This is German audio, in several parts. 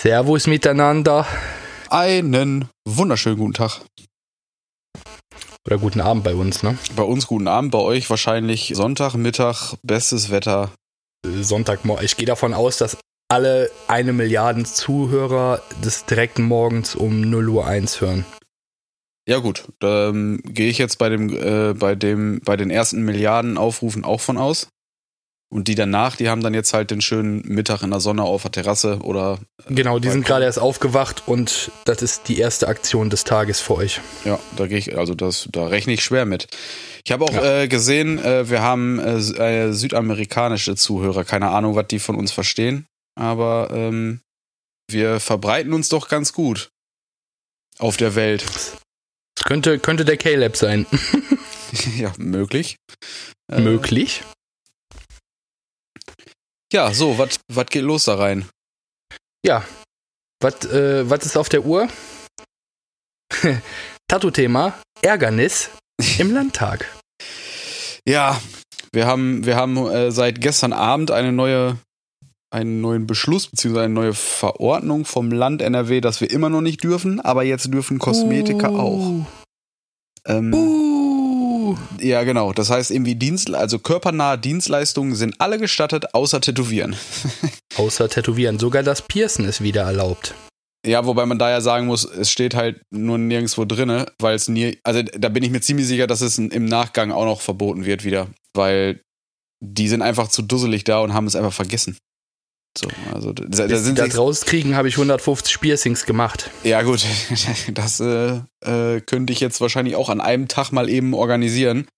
Servus miteinander. Einen wunderschönen guten Tag. Oder guten Abend bei uns, ne? Bei uns guten Abend, bei euch wahrscheinlich Sonntag, Mittag, bestes Wetter. Sonntagmorgen. Ich gehe davon aus, dass alle eine Milliarden Zuhörer des direkten Morgens um 0 Uhr 1 hören. Ja gut, da ähm, gehe ich jetzt bei dem, äh, bei dem, bei den ersten Milliarden Aufrufen auch von aus. Und die danach, die haben dann jetzt halt den schönen Mittag in der Sonne auf der Terrasse oder. Äh, genau, die sind gerade erst aufgewacht und das ist die erste Aktion des Tages für euch. Ja, da gehe ich, also das, da rechne ich schwer mit. Ich habe auch ja. äh, gesehen, äh, wir haben äh, südamerikanische Zuhörer, keine Ahnung, was die von uns verstehen, aber ähm, wir verbreiten uns doch ganz gut auf der Welt. Das könnte, könnte der K-Lab sein. ja, möglich. Äh, möglich? Ja, so, was geht los da rein? Ja, was äh, ist auf der Uhr? Tattoo-Thema: Ärgernis im Landtag. Ja, wir haben, wir haben äh, seit gestern Abend eine neue, einen neuen Beschluss bzw. eine neue Verordnung vom Land NRW, dass wir immer noch nicht dürfen, aber jetzt dürfen Kosmetiker uh. auch. Ähm, uh. Ja, genau. Das heißt irgendwie Dienst, also körpernahe Dienstleistungen sind alle gestattet, außer Tätowieren. außer Tätowieren. Sogar das Piercen ist wieder erlaubt. Ja, wobei man da ja sagen muss, es steht halt nur nirgendwo drinne, weil es nie, also da bin ich mir ziemlich sicher, dass es im Nachgang auch noch verboten wird wieder, weil die sind einfach zu dusselig da und haben es einfach vergessen. So, also da, da sind das rauskriegen, habe ich 150 Piercings gemacht. Ja gut, das äh, äh, könnte ich jetzt wahrscheinlich auch an einem Tag mal eben organisieren,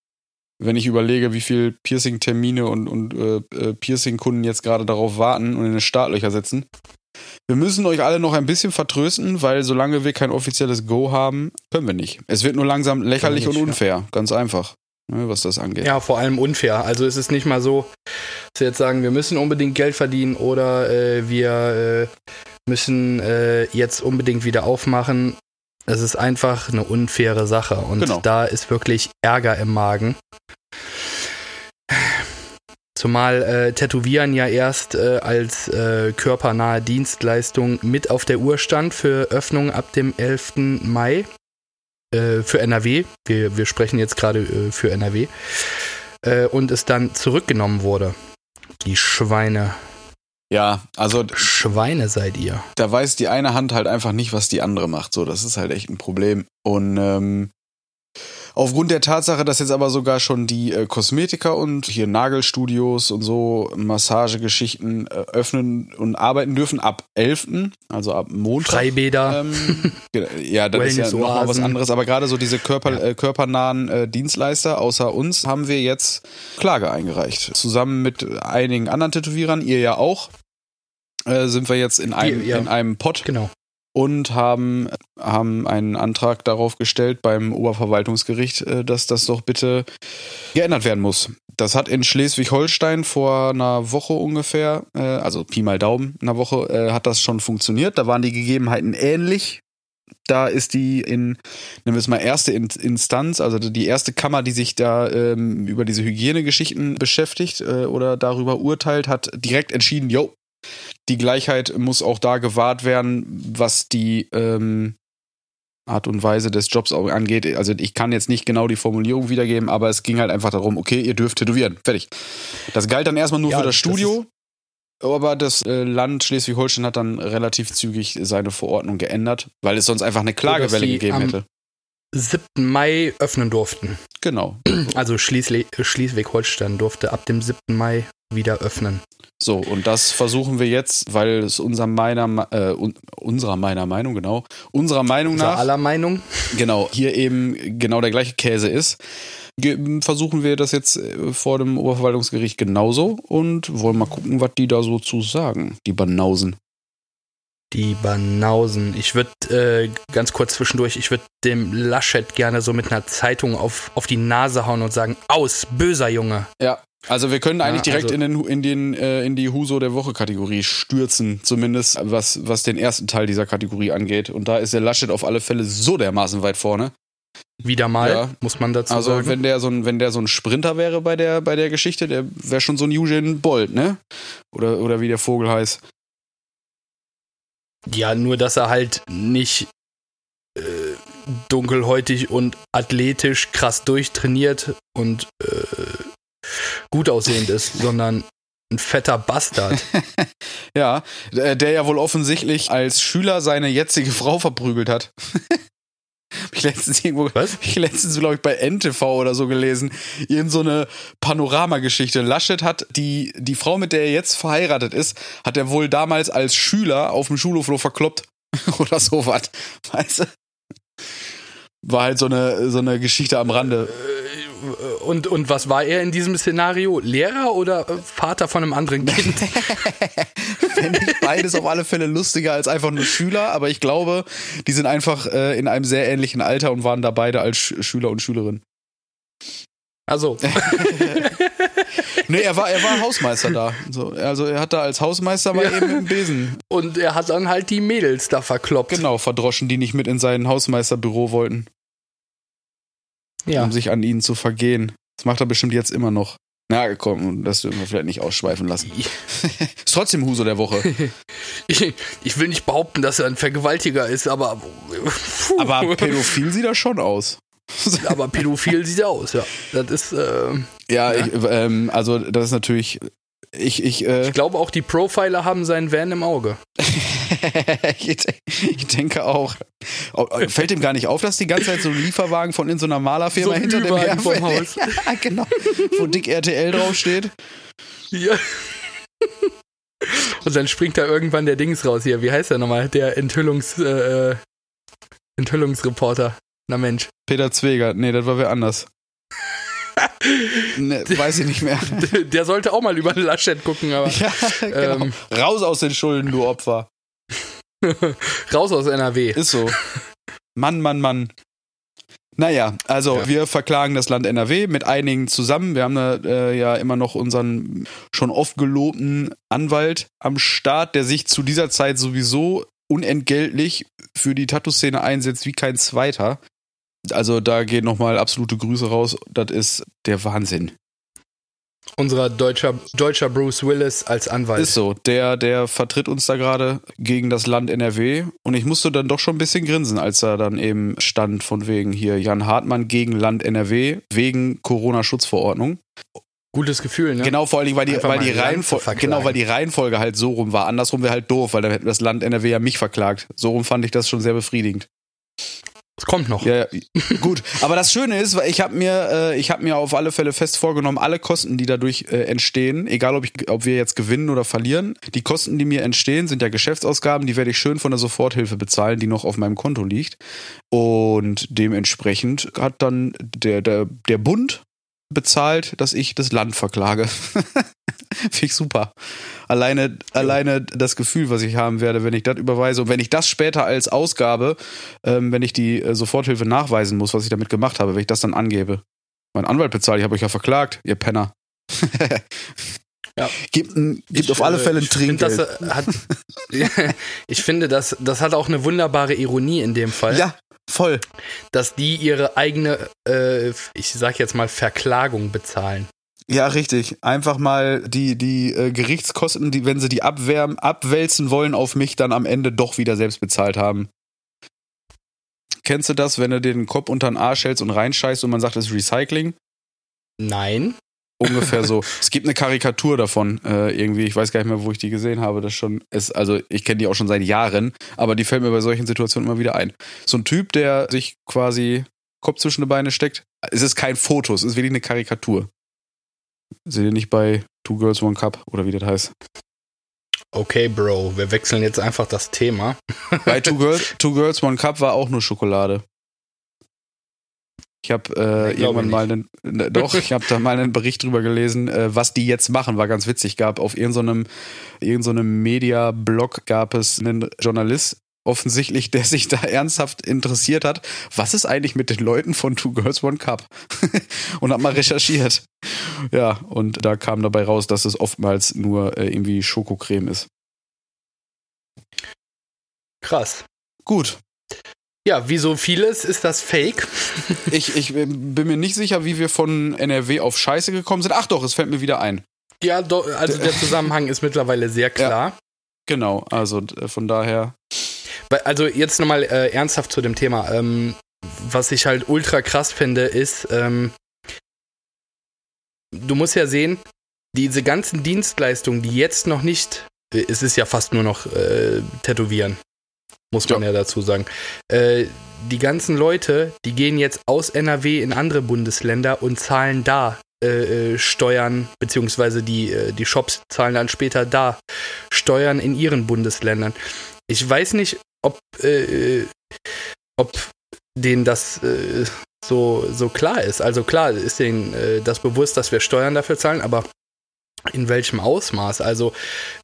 wenn ich überlege, wie viel Piercing-Termine und, und äh, äh, Piercing-Kunden jetzt gerade darauf warten und in den Startlöcher sitzen. Wir müssen euch alle noch ein bisschen vertrösten, weil solange wir kein offizielles Go haben, können wir nicht. Es wird nur langsam lächerlich nicht, und unfair, ja. ganz einfach was das angeht. Ja, vor allem unfair. Also es ist nicht mal so, dass wir jetzt sagen, wir müssen unbedingt Geld verdienen oder äh, wir äh, müssen äh, jetzt unbedingt wieder aufmachen. Es ist einfach eine unfaire Sache und genau. da ist wirklich Ärger im Magen. Zumal äh, Tätowieren ja erst äh, als äh, körpernahe Dienstleistung mit auf der Uhr stand für Öffnung ab dem 11. Mai äh, für NRW. Wir, wir sprechen jetzt gerade äh, für NRW. Äh, und es dann zurückgenommen wurde. Die Schweine. Ja, also. Schweine seid ihr. Da weiß die eine Hand halt einfach nicht, was die andere macht. So, das ist halt echt ein Problem. Und ähm, Aufgrund der Tatsache, dass jetzt aber sogar schon die äh, Kosmetiker und hier Nagelstudios und so Massagegeschichten äh, öffnen und arbeiten dürfen ab 11., also ab Montag. Freibäder. Ähm, ja, das ist ja nochmal was anderes. Aber gerade so diese Körper, äh, körpernahen äh, Dienstleister außer uns haben wir jetzt Klage eingereicht. Zusammen mit einigen anderen Tätowierern, ihr ja auch, äh, sind wir jetzt in einem, ja. in einem Pot. Genau und haben, haben einen Antrag darauf gestellt beim Oberverwaltungsgericht, äh, dass das doch bitte geändert werden muss. Das hat in Schleswig-Holstein vor einer Woche ungefähr, äh, also Pi mal Daumen, einer Woche, äh, hat das schon funktioniert. Da waren die Gegebenheiten ähnlich. Da ist die in, nehmen wir es mal, erste Instanz, also die erste Kammer, die sich da ähm, über diese Hygienegeschichten beschäftigt äh, oder darüber urteilt, hat direkt entschieden, jo, die Gleichheit muss auch da gewahrt werden, was die ähm, Art und Weise des Jobs angeht. Also ich kann jetzt nicht genau die Formulierung wiedergeben, aber es ging halt einfach darum, okay, ihr dürft tätowieren. Fertig. Das galt dann erstmal nur ja, für das Studio. Das aber das äh, Land Schleswig-Holstein hat dann relativ zügig seine Verordnung geändert, weil es sonst einfach eine Klagewelle gegeben hätte. 7. Mai öffnen durften. Genau. Also Schleswig-Holstein durfte ab dem 7. Mai wieder öffnen. So, und das versuchen wir jetzt, weil es unserer meiner, äh, unserer meiner Meinung, genau, unserer Meinung Unser nach. aller Meinung. Genau, hier eben genau der gleiche Käse ist. Versuchen wir das jetzt äh, vor dem Oberverwaltungsgericht genauso und wollen mal gucken, was die da so zu sagen, die Banausen. Die Banausen. Ich würde äh, ganz kurz zwischendurch, ich würde dem Laschet gerne so mit einer Zeitung auf, auf die Nase hauen und sagen, aus, böser Junge. Ja, also wir können eigentlich ja, direkt also in, den, in, den, äh, in die Huso der Woche Kategorie stürzen, zumindest was, was den ersten Teil dieser Kategorie angeht. Und da ist der Laschet auf alle Fälle so dermaßen weit vorne. Wieder mal, ja. muss man dazu also, sagen. Also wenn der so ein, wenn der so ein Sprinter wäre bei der, bei der Geschichte, der wäre schon so ein Eugene Bolt, ne? Oder, oder wie der Vogel heißt. Ja, nur dass er halt nicht äh, dunkelhäutig und athletisch krass durchtrainiert und äh, gut aussehend ist, sondern ein fetter Bastard. ja, der ja wohl offensichtlich als Schüler seine jetzige Frau verprügelt hat. Hab ich letztens irgendwo, Was? ich letztens, glaube ich, bei NTV oder so gelesen. Irgend so eine Panoramageschichte. Laschet hat die, die Frau, mit der er jetzt verheiratet ist, hat er wohl damals als Schüler auf dem Schulhof nur verkloppt. oder sowas. Weißt du? War halt so eine, so eine Geschichte am Rande. Äh, und, und was war er in diesem Szenario? Lehrer oder Vater von einem anderen Kind? Fände ich beides auf alle Fälle lustiger als einfach nur Schüler, aber ich glaube, die sind einfach äh, in einem sehr ähnlichen Alter und waren da beide als Sch Schüler und Schülerin. Also. nee, er war, er war Hausmeister da. So, also er hat da als Hausmeister mal ja. eben im Besen. Und er hat dann halt die Mädels da verkloppt. Genau, verdroschen, die nicht mit in sein Hausmeisterbüro wollten. Ja. Um sich an ihnen zu vergehen. Das macht er bestimmt jetzt immer noch. Na komm, das dürfen wir vielleicht nicht ausschweifen lassen. ist trotzdem Huso der Woche. ich, ich, will nicht behaupten, dass er ein Vergewaltiger ist, aber. Aber pädophil sieht er schon aus. aber pädophil sieht er aus, ja. Das ist. Äh, ja, ja. Ich, ähm, also das ist natürlich ich, ich, äh ich glaube auch, die Profiler haben seinen Van im Auge. ich, denke auch. Oh, fällt ihm gar nicht auf, dass die ganze Zeit so ein Lieferwagen von in so einer Malerfirma so hinter dem her vom Haus. ja, genau. Wo dick RTL draufsteht. Ja. Und dann springt da irgendwann der Dings raus hier. Wie heißt der nochmal? Der Enthüllungs, äh, Enthüllungsreporter. Na Mensch. Peter Zweger. Nee, das war wer anders ne, weiß ich nicht mehr. Der sollte auch mal über Laschet gucken, aber. Ja, genau. ähm, Raus aus den Schulden, du Opfer. Raus aus NRW. Ist so. Mann, Mann, Mann. Naja, also ja. wir verklagen das Land NRW mit einigen zusammen. Wir haben äh, ja immer noch unseren schon oft gelobten Anwalt am Start, der sich zu dieser Zeit sowieso unentgeltlich für die Tattoo-Szene einsetzt wie kein zweiter. Also da gehen nochmal absolute Grüße raus. Das ist der Wahnsinn. Unser deutscher, deutscher Bruce Willis als Anwalt. Ist so. Der, der vertritt uns da gerade gegen das Land NRW. Und ich musste dann doch schon ein bisschen grinsen, als er dann eben stand von wegen hier Jan Hartmann gegen Land NRW wegen Corona-Schutzverordnung. Gutes Gefühl, ne? Genau, vor allem, weil die, weil die Reihenfolge, genau, weil die Reihenfolge halt so rum war. Andersrum wäre halt doof, weil dann hätte das Land NRW ja mich verklagt. So rum fand ich das schon sehr befriedigend. Es kommt noch. Ja, ja, gut. Aber das Schöne ist, ich habe mir, äh, ich habe mir auf alle Fälle fest vorgenommen, alle Kosten, die dadurch äh, entstehen, egal ob ich, ob wir jetzt gewinnen oder verlieren, die Kosten, die mir entstehen, sind ja Geschäftsausgaben, die werde ich schön von der Soforthilfe bezahlen, die noch auf meinem Konto liegt. Und dementsprechend hat dann der, der, der Bund bezahlt, dass ich das Land verklage. Finde ich super. Alleine, ja. alleine das Gefühl, was ich haben werde, wenn ich das überweise und wenn ich das später als Ausgabe, ähm, wenn ich die äh, Soforthilfe nachweisen muss, was ich damit gemacht habe, wenn ich das dann angebe. Mein Anwalt bezahlt, ich habe euch ja verklagt, ihr Penner. Ja. Gibt, ein, gibt ich, auf alle Fälle ein Trinkgeld. Find, hat, ich finde, das, das hat auch eine wunderbare Ironie in dem Fall. Ja, voll. Dass die ihre eigene, äh, ich sag jetzt mal, Verklagung bezahlen. Ja, richtig. Einfach mal die, die äh, Gerichtskosten, die, wenn sie die abwärmen, abwälzen wollen auf mich, dann am Ende doch wieder selbst bezahlt haben. Kennst du das, wenn du den Kopf unter den Arsch hältst und reinscheißt und man sagt, es ist Recycling? Nein. Ungefähr so. es gibt eine Karikatur davon, äh, irgendwie, ich weiß gar nicht mehr, wo ich die gesehen habe. Das schon ist, also ich kenne die auch schon seit Jahren, aber die fällt mir bei solchen Situationen immer wieder ein. So ein Typ, der sich quasi Kopf zwischen die Beine steckt. Es ist kein Foto, es ist wirklich eine Karikatur. Seht ihr nicht bei Two Girls One Cup oder wie das heißt? Okay, Bro, wir wechseln jetzt einfach das Thema. bei Two, Girl, Two Girls One Cup war auch nur Schokolade. Ich habe äh, irgendwann mal einen, ne, doch, ich habe da mal einen Bericht drüber gelesen, äh, was die jetzt machen, war ganz witzig. Gab auf irgendeinem irgendeinem Media-Blog gab es einen Journalist, offensichtlich, der sich da ernsthaft interessiert hat, was ist eigentlich mit den Leuten von Two Girls One Cup? und hat mal recherchiert. Ja, und da kam dabei raus, dass es oftmals nur äh, irgendwie Schokocreme ist. Krass. Gut. Ja, wie so vieles ist das Fake. ich, ich äh, bin mir nicht sicher, wie wir von NRW auf Scheiße gekommen sind. Ach doch, es fällt mir wieder ein. Ja, do, also der Zusammenhang ist mittlerweile sehr klar. Ja, genau, also von daher. Also jetzt nochmal äh, ernsthaft zu dem Thema. Ähm, was ich halt ultra krass finde, ist, ähm, du musst ja sehen, diese ganzen Dienstleistungen, die jetzt noch nicht, äh, es ist ja fast nur noch äh, Tätowieren, muss man ja, ja dazu sagen. Äh, die ganzen Leute, die gehen jetzt aus NRW in andere Bundesländer und zahlen da äh, äh, Steuern, beziehungsweise die, äh, die Shops zahlen dann später da Steuern in ihren Bundesländern. Ich weiß nicht, ob, äh, ob denen das so, so klar ist. Also klar ist denen das bewusst, dass wir Steuern dafür zahlen, aber in welchem Ausmaß? Also,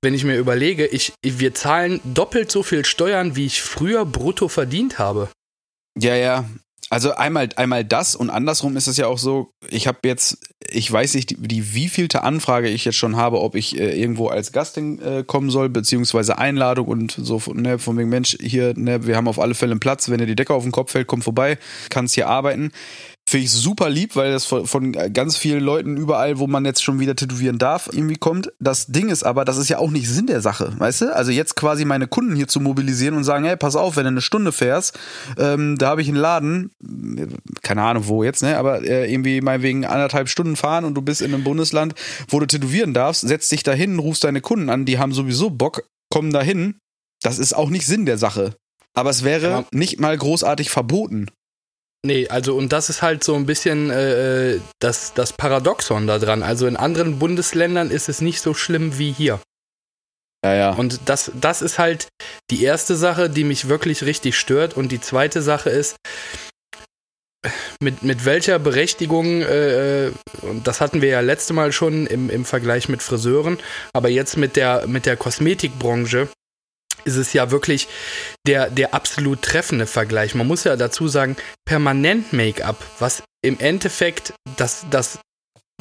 wenn ich mir überlege, ich, wir zahlen doppelt so viel Steuern, wie ich früher brutto verdient habe. Ja, ja, also einmal, einmal das und andersrum ist es ja auch so, ich habe jetzt, ich weiß nicht, die, die wievielte Anfrage ich jetzt schon habe, ob ich äh, irgendwo als Gast äh, kommen soll, beziehungsweise Einladung und so, ne, von wegen, Mensch, hier, ne, wir haben auf alle Fälle einen Platz, wenn dir die Decke auf den Kopf fällt, komm vorbei, kannst hier arbeiten. Finde ich super lieb, weil das von, von, ganz vielen Leuten überall, wo man jetzt schon wieder tätowieren darf, irgendwie kommt. Das Ding ist aber, das ist ja auch nicht Sinn der Sache, weißt du? Also jetzt quasi meine Kunden hier zu mobilisieren und sagen, hey, pass auf, wenn du eine Stunde fährst, ähm, da habe ich einen Laden, keine Ahnung wo jetzt, ne? Aber äh, irgendwie meinetwegen anderthalb Stunden fahren und du bist in einem Bundesland, wo du tätowieren darfst, setzt dich da hin, rufst deine Kunden an, die haben sowieso Bock, kommen da hin. Das ist auch nicht Sinn der Sache. Aber es wäre ja. nicht mal großartig verboten. Nee, also und das ist halt so ein bisschen äh, äh, das, das Paradoxon da dran. Also in anderen Bundesländern ist es nicht so schlimm wie hier. Ja, ja. Und das, das ist halt die erste Sache, die mich wirklich richtig stört. Und die zweite Sache ist, mit, mit welcher Berechtigung, äh, äh und das hatten wir ja letzte Mal schon im, im Vergleich mit Friseuren, aber jetzt mit der, mit der Kosmetikbranche, ist es ja wirklich der, der absolut treffende Vergleich. Man muss ja dazu sagen, permanent Make-up, was im Endeffekt das, das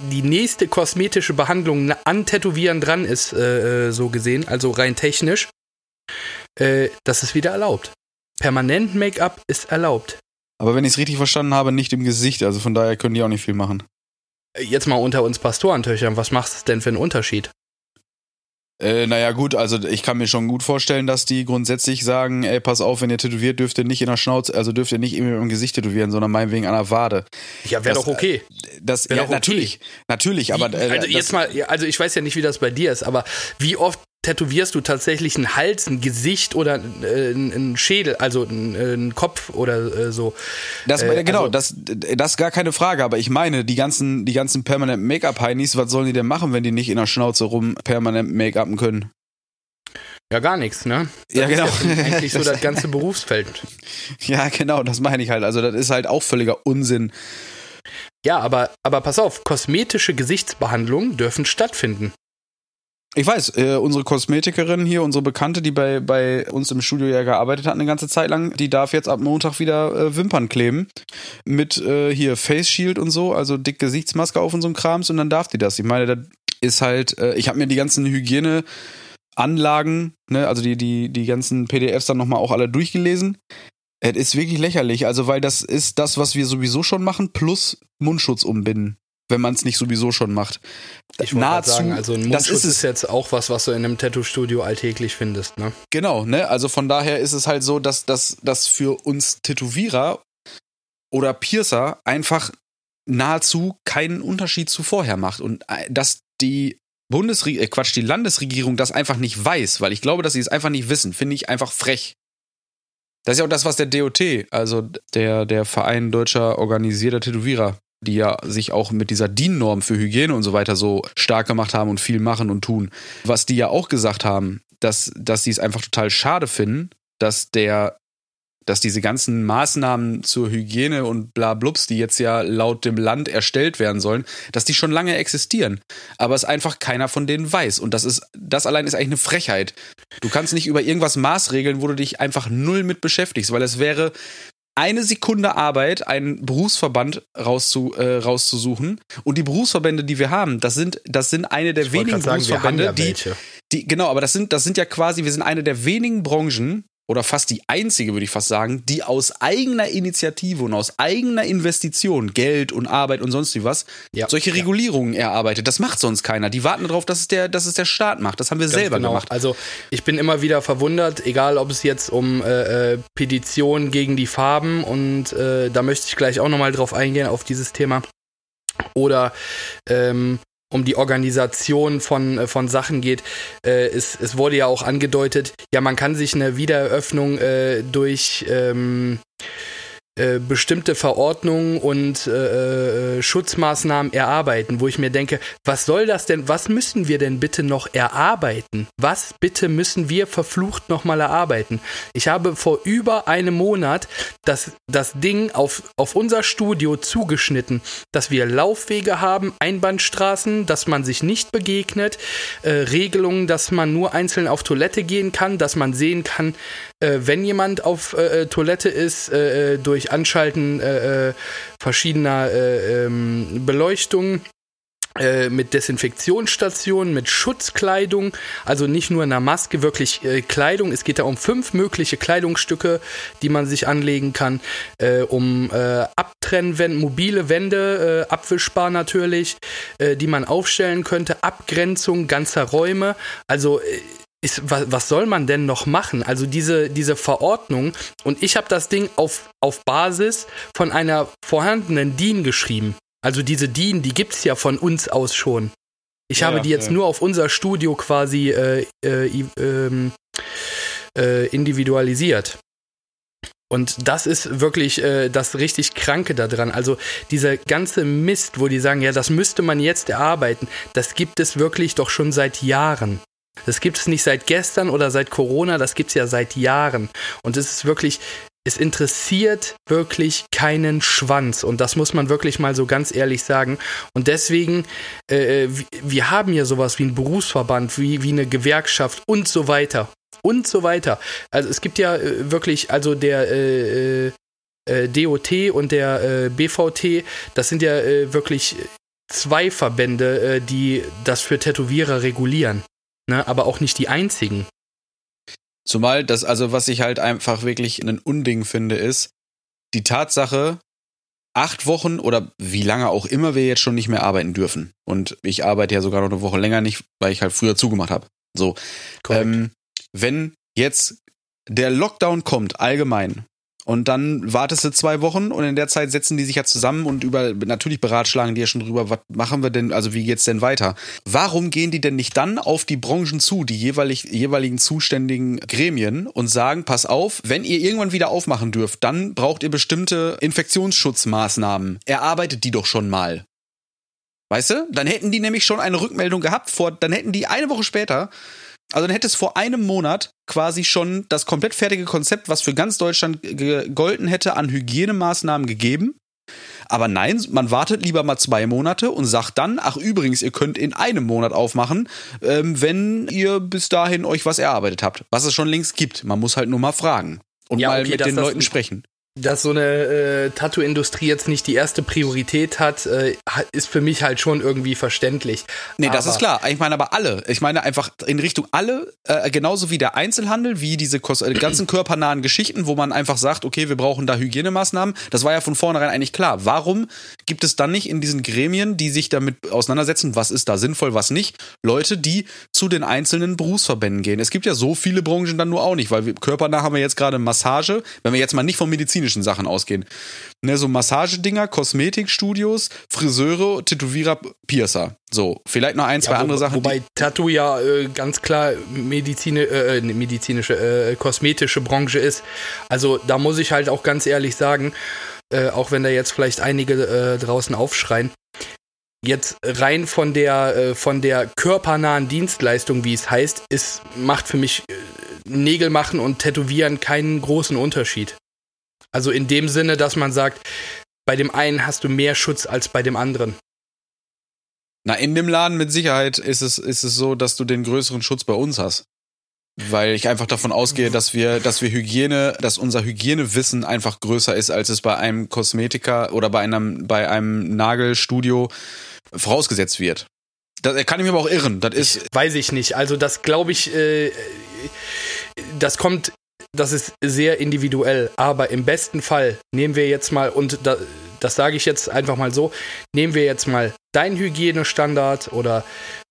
die nächste kosmetische Behandlung an Tätowieren dran ist, äh, äh, so gesehen, also rein technisch, äh, das ist wieder erlaubt. Permanent Make-up ist erlaubt. Aber wenn ich es richtig verstanden habe, nicht im Gesicht, also von daher können die auch nicht viel machen. Jetzt mal unter uns Pastorentöchern, was macht es denn für einen Unterschied? Äh, naja, gut, also ich kann mir schon gut vorstellen, dass die grundsätzlich sagen, ey, pass auf, wenn ihr tätowiert, dürft ihr nicht in der Schnauze, also dürft ihr nicht irgendwie im Gesicht tätowieren, sondern meinetwegen an der Wade. Ja, wäre doch okay. Das, wär ja, okay. natürlich, natürlich, aber. Äh, also jetzt mal, also ich weiß ja nicht, wie das bei dir ist, aber wie oft tätowierst du tatsächlich einen Hals, ein Gesicht oder äh, einen Schädel, also einen, äh, einen Kopf oder äh, so. Das, äh, genau, also, das, das ist gar keine Frage, aber ich meine, die ganzen, die ganzen permanent Make-up-Heinis, was sollen die denn machen, wenn die nicht in der Schnauze rum permanent Make-upen können? Ja, gar nichts, ne? Das ja, genau. Ist ja eigentlich so das ganze Berufsfeld. Ja, genau, das meine ich halt. Also, das ist halt auch völliger Unsinn. Ja, aber, aber pass auf, kosmetische Gesichtsbehandlungen dürfen stattfinden. Ich weiß, äh, unsere Kosmetikerin hier, unsere Bekannte, die bei, bei uns im Studio ja gearbeitet hat eine ganze Zeit lang, die darf jetzt ab Montag wieder äh, Wimpern kleben. Mit äh, hier Face Shield und so, also dick Gesichtsmaske auf und so Krams und dann darf die das. Ich meine, das ist halt, äh, ich habe mir die ganzen Hygieneanlagen, ne, also die, die, die ganzen PDFs dann nochmal auch alle durchgelesen. Es ist wirklich lächerlich, also weil das ist das, was wir sowieso schon machen, plus Mundschutz umbinden wenn man es nicht sowieso schon macht. Ich Nahezu, sagen, also ein Mundschutz das ist, ist jetzt auch was, was du in einem Tattoo-Studio alltäglich findest, ne? Genau, ne? Also von daher ist es halt so, dass das für uns Tätowierer oder Piercer einfach nahezu keinen Unterschied zu vorher macht und äh, dass die Bundesregierung, äh Quatsch, die Landesregierung das einfach nicht weiß, weil ich glaube, dass sie es einfach nicht wissen, finde ich einfach frech. Das ist ja auch das, was der DOT, also der, der Verein deutscher organisierter Tätowierer, die ja sich auch mit dieser DIN-Norm für Hygiene und so weiter so stark gemacht haben und viel machen und tun. Was die ja auch gesagt haben, dass, dass sie es einfach total schade finden, dass der dass diese ganzen Maßnahmen zur Hygiene und bla blups, die jetzt ja laut dem Land erstellt werden sollen, dass die schon lange existieren. Aber es einfach keiner von denen weiß. Und das ist, das allein ist eigentlich eine Frechheit. Du kannst nicht über irgendwas maßregeln, wo du dich einfach null mit beschäftigst, weil es wäre, eine Sekunde Arbeit, einen Berufsverband rauszu, äh, rauszusuchen. Und die Berufsverbände, die wir haben, das sind, das sind eine der wenigen sagen, Berufsverbände, ja die, die, genau, aber das sind, das sind ja quasi, wir sind eine der wenigen Branchen, oder fast die einzige, würde ich fast sagen, die aus eigener Initiative und aus eigener Investition, Geld und Arbeit und sonst wie was, ja, solche ja. Regulierungen erarbeitet. Das macht sonst keiner. Die warten darauf, dass es der, dass es der Staat macht. Das haben wir Ganz selber genau. gemacht. Also ich bin immer wieder verwundert, egal ob es jetzt um äh, äh, Petitionen gegen die Farben und äh, da möchte ich gleich auch nochmal drauf eingehen, auf dieses Thema. Oder ähm, um die Organisation von, äh, von Sachen geht. Äh, es, es wurde ja auch angedeutet, ja, man kann sich eine Wiedereröffnung äh, durch ähm, äh, bestimmte Verordnungen und äh, äh, Schutzmaßnahmen erarbeiten, wo ich mir denke, was soll das denn, was müssen wir denn bitte noch erarbeiten? Was bitte müssen wir verflucht nochmal erarbeiten? Ich habe vor über einem Monat das, das Ding auf, auf unser Studio zugeschnitten, dass wir Laufwege haben, Einbahnstraßen, dass man sich nicht begegnet, äh, Regelungen, dass man nur einzeln auf Toilette gehen kann, dass man sehen kann, äh, wenn jemand auf Toilette ist, durch durch Anschalten äh, äh, verschiedener äh, ähm, Beleuchtungen äh, mit Desinfektionsstationen, mit Schutzkleidung, also nicht nur einer Maske, wirklich äh, Kleidung. Es geht da um fünf mögliche Kleidungsstücke, die man sich anlegen kann, äh, um äh, Abtrennwände, mobile Wände, äh, abwischbar natürlich, die man aufstellen könnte, Abgrenzung ganzer Räume. Also ist, was, was soll man denn noch machen? Also diese, diese Verordnung und ich habe das Ding auf, auf Basis von einer vorhandenen DIN geschrieben. Also diese DIN, die gibt es ja von uns aus schon. Ich ja, habe die jetzt ja. nur auf unser Studio quasi äh, äh, ähm, äh, individualisiert. Und das ist wirklich äh, das richtig Kranke daran. Also dieser ganze Mist, wo die sagen, ja, das müsste man jetzt erarbeiten, das gibt es wirklich doch schon seit Jahren. Das gibt es nicht seit gestern oder seit Corona, das gibt es ja seit Jahren. Und es ist wirklich, es interessiert wirklich keinen Schwanz. Und das muss man wirklich mal so ganz ehrlich sagen. Und deswegen, äh, wir haben ja sowas wie einen Berufsverband, wie, wie eine Gewerkschaft und so weiter. Und so weiter. Also es gibt ja äh, wirklich, also der äh, äh, DOT und der äh, BVT, das sind ja äh, wirklich zwei Verbände, die das für Tätowierer regulieren ne, aber auch nicht die einzigen. Zumal das, also was ich halt einfach wirklich ein Unding finde, ist die Tatsache, acht Wochen oder wie lange auch immer wir jetzt schon nicht mehr arbeiten dürfen. Und ich arbeite ja sogar noch eine Woche länger nicht, weil ich halt früher zugemacht habe. So. Ähm, wenn jetzt der Lockdown kommt, allgemein, und dann wartest du zwei Wochen und in der Zeit setzen die sich ja zusammen und über, natürlich beratschlagen die ja schon drüber, was machen wir denn, also wie geht's denn weiter? Warum gehen die denn nicht dann auf die Branchen zu, die jeweilig, jeweiligen zuständigen Gremien und sagen, pass auf, wenn ihr irgendwann wieder aufmachen dürft, dann braucht ihr bestimmte Infektionsschutzmaßnahmen. Erarbeitet die doch schon mal. Weißt du? Dann hätten die nämlich schon eine Rückmeldung gehabt vor, dann hätten die eine Woche später also dann hätte es vor einem Monat quasi schon das komplett fertige Konzept, was für ganz Deutschland gegolten hätte, an Hygienemaßnahmen gegeben. Aber nein, man wartet lieber mal zwei Monate und sagt dann, ach übrigens, ihr könnt in einem Monat aufmachen, ähm, wenn ihr bis dahin euch was erarbeitet habt. Was es schon längst gibt. Man muss halt nur mal fragen und ja, mal okay, mit den Leuten sprechen dass so eine äh, Tattoo-Industrie jetzt nicht die erste Priorität hat, äh, ist für mich halt schon irgendwie verständlich. Nee, aber das ist klar. Ich meine aber alle. Ich meine einfach in Richtung alle, äh, genauso wie der Einzelhandel, wie diese äh, ganzen körpernahen Geschichten, wo man einfach sagt, okay, wir brauchen da Hygienemaßnahmen. Das war ja von vornherein eigentlich klar. Warum gibt es dann nicht in diesen Gremien, die sich damit auseinandersetzen, was ist da sinnvoll, was nicht, Leute, die zu den einzelnen Berufsverbänden gehen? Es gibt ja so viele Branchen dann nur auch nicht, weil wir, körpernah haben wir jetzt gerade Massage. Wenn wir jetzt mal nicht vom Medizin medizinischen Sachen ausgehen. Ne, so Massagedinger, Kosmetikstudios, Friseure, Tätowierer, Piercer. So, vielleicht noch ein, zwei ja, wo, andere Sachen. Wobei Tattoo ja äh, ganz klar Medizin, äh, äh, medizinische, äh, kosmetische Branche ist. Also da muss ich halt auch ganz ehrlich sagen, äh, auch wenn da jetzt vielleicht einige äh, draußen aufschreien, jetzt rein von der von der körpernahen Dienstleistung, wie es heißt, ist macht für mich Nägel machen und Tätowieren keinen großen Unterschied. Also in dem Sinne, dass man sagt, bei dem einen hast du mehr Schutz als bei dem anderen. Na, in dem Laden mit Sicherheit ist es, ist es so, dass du den größeren Schutz bei uns hast. Weil ich einfach davon ausgehe, dass wir, dass wir Hygiene, dass unser Hygienewissen einfach größer ist, als es bei einem Kosmetiker oder bei einem, bei einem Nagelstudio vorausgesetzt wird. Das kann ich mir aber auch irren. Das ist. Ich, weiß ich nicht. Also das glaube ich, äh, das kommt das ist sehr individuell, aber im besten Fall nehmen wir jetzt mal, und da, das sage ich jetzt einfach mal so, nehmen wir jetzt mal deinen Hygienestandard oder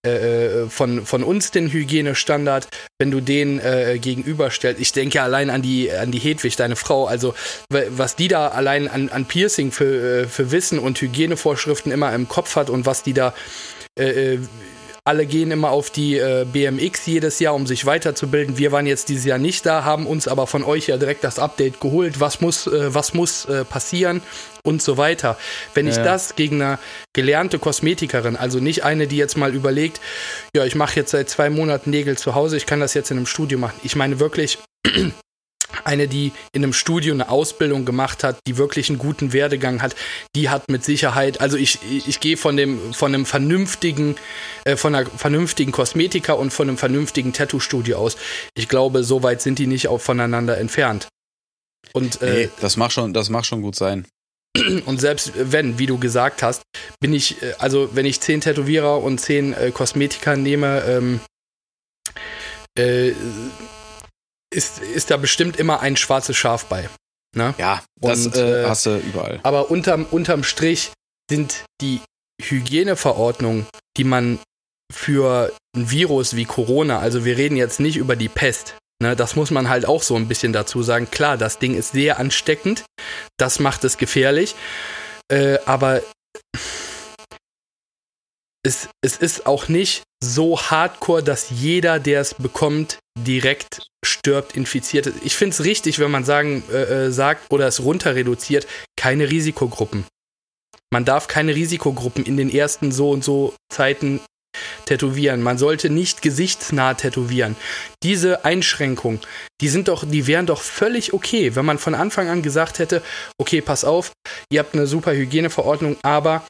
äh, äh, von, von uns den Hygienestandard, wenn du den äh, gegenüberstellst. Ich denke allein an die, an die Hedwig, deine Frau, also was die da allein an, an Piercing für, äh, für Wissen und Hygienevorschriften immer im Kopf hat und was die da äh, äh alle gehen immer auf die äh, BMX jedes Jahr, um sich weiterzubilden. Wir waren jetzt dieses Jahr nicht da, haben uns aber von euch ja direkt das Update geholt. Was muss, äh, was muss äh, passieren und so weiter. Wenn ich ja. das gegen eine gelernte Kosmetikerin, also nicht eine, die jetzt mal überlegt, ja, ich mache jetzt seit zwei Monaten Nägel zu Hause, ich kann das jetzt in einem Studio machen. Ich meine wirklich eine, die in einem Studio eine Ausbildung gemacht hat, die wirklich einen guten Werdegang hat, die hat mit Sicherheit, also ich, ich gehe von dem, von einem vernünftigen, äh, von einer vernünftigen Kosmetiker und von einem vernünftigen Tattoo-Studio aus. Ich glaube, so weit sind die nicht auch voneinander entfernt. Und, äh, nee, das mag schon, das mag schon gut sein. Und selbst wenn, wie du gesagt hast, bin ich, äh, also wenn ich zehn Tätowierer und zehn äh, Kosmetiker nehme, ähm, äh, ist, ist da bestimmt immer ein schwarzes Schaf bei. Ne? Ja, das Und, äh, hast du überall. Aber unterm, unterm Strich sind die Hygieneverordnungen, die man für ein Virus wie Corona, also wir reden jetzt nicht über die Pest, ne, das muss man halt auch so ein bisschen dazu sagen. Klar, das Ding ist sehr ansteckend, das macht es gefährlich, äh, aber es, es ist auch nicht so hardcore, dass jeder, der es bekommt, direkt stirbt, infiziert. Ich finde es richtig, wenn man sagen, äh, äh, sagt oder es runter reduziert, keine Risikogruppen. Man darf keine Risikogruppen in den ersten so und so Zeiten tätowieren. Man sollte nicht gesichtsnah tätowieren. Diese Einschränkungen, die sind doch, die wären doch völlig okay, wenn man von Anfang an gesagt hätte, okay, pass auf, ihr habt eine super Hygieneverordnung, aber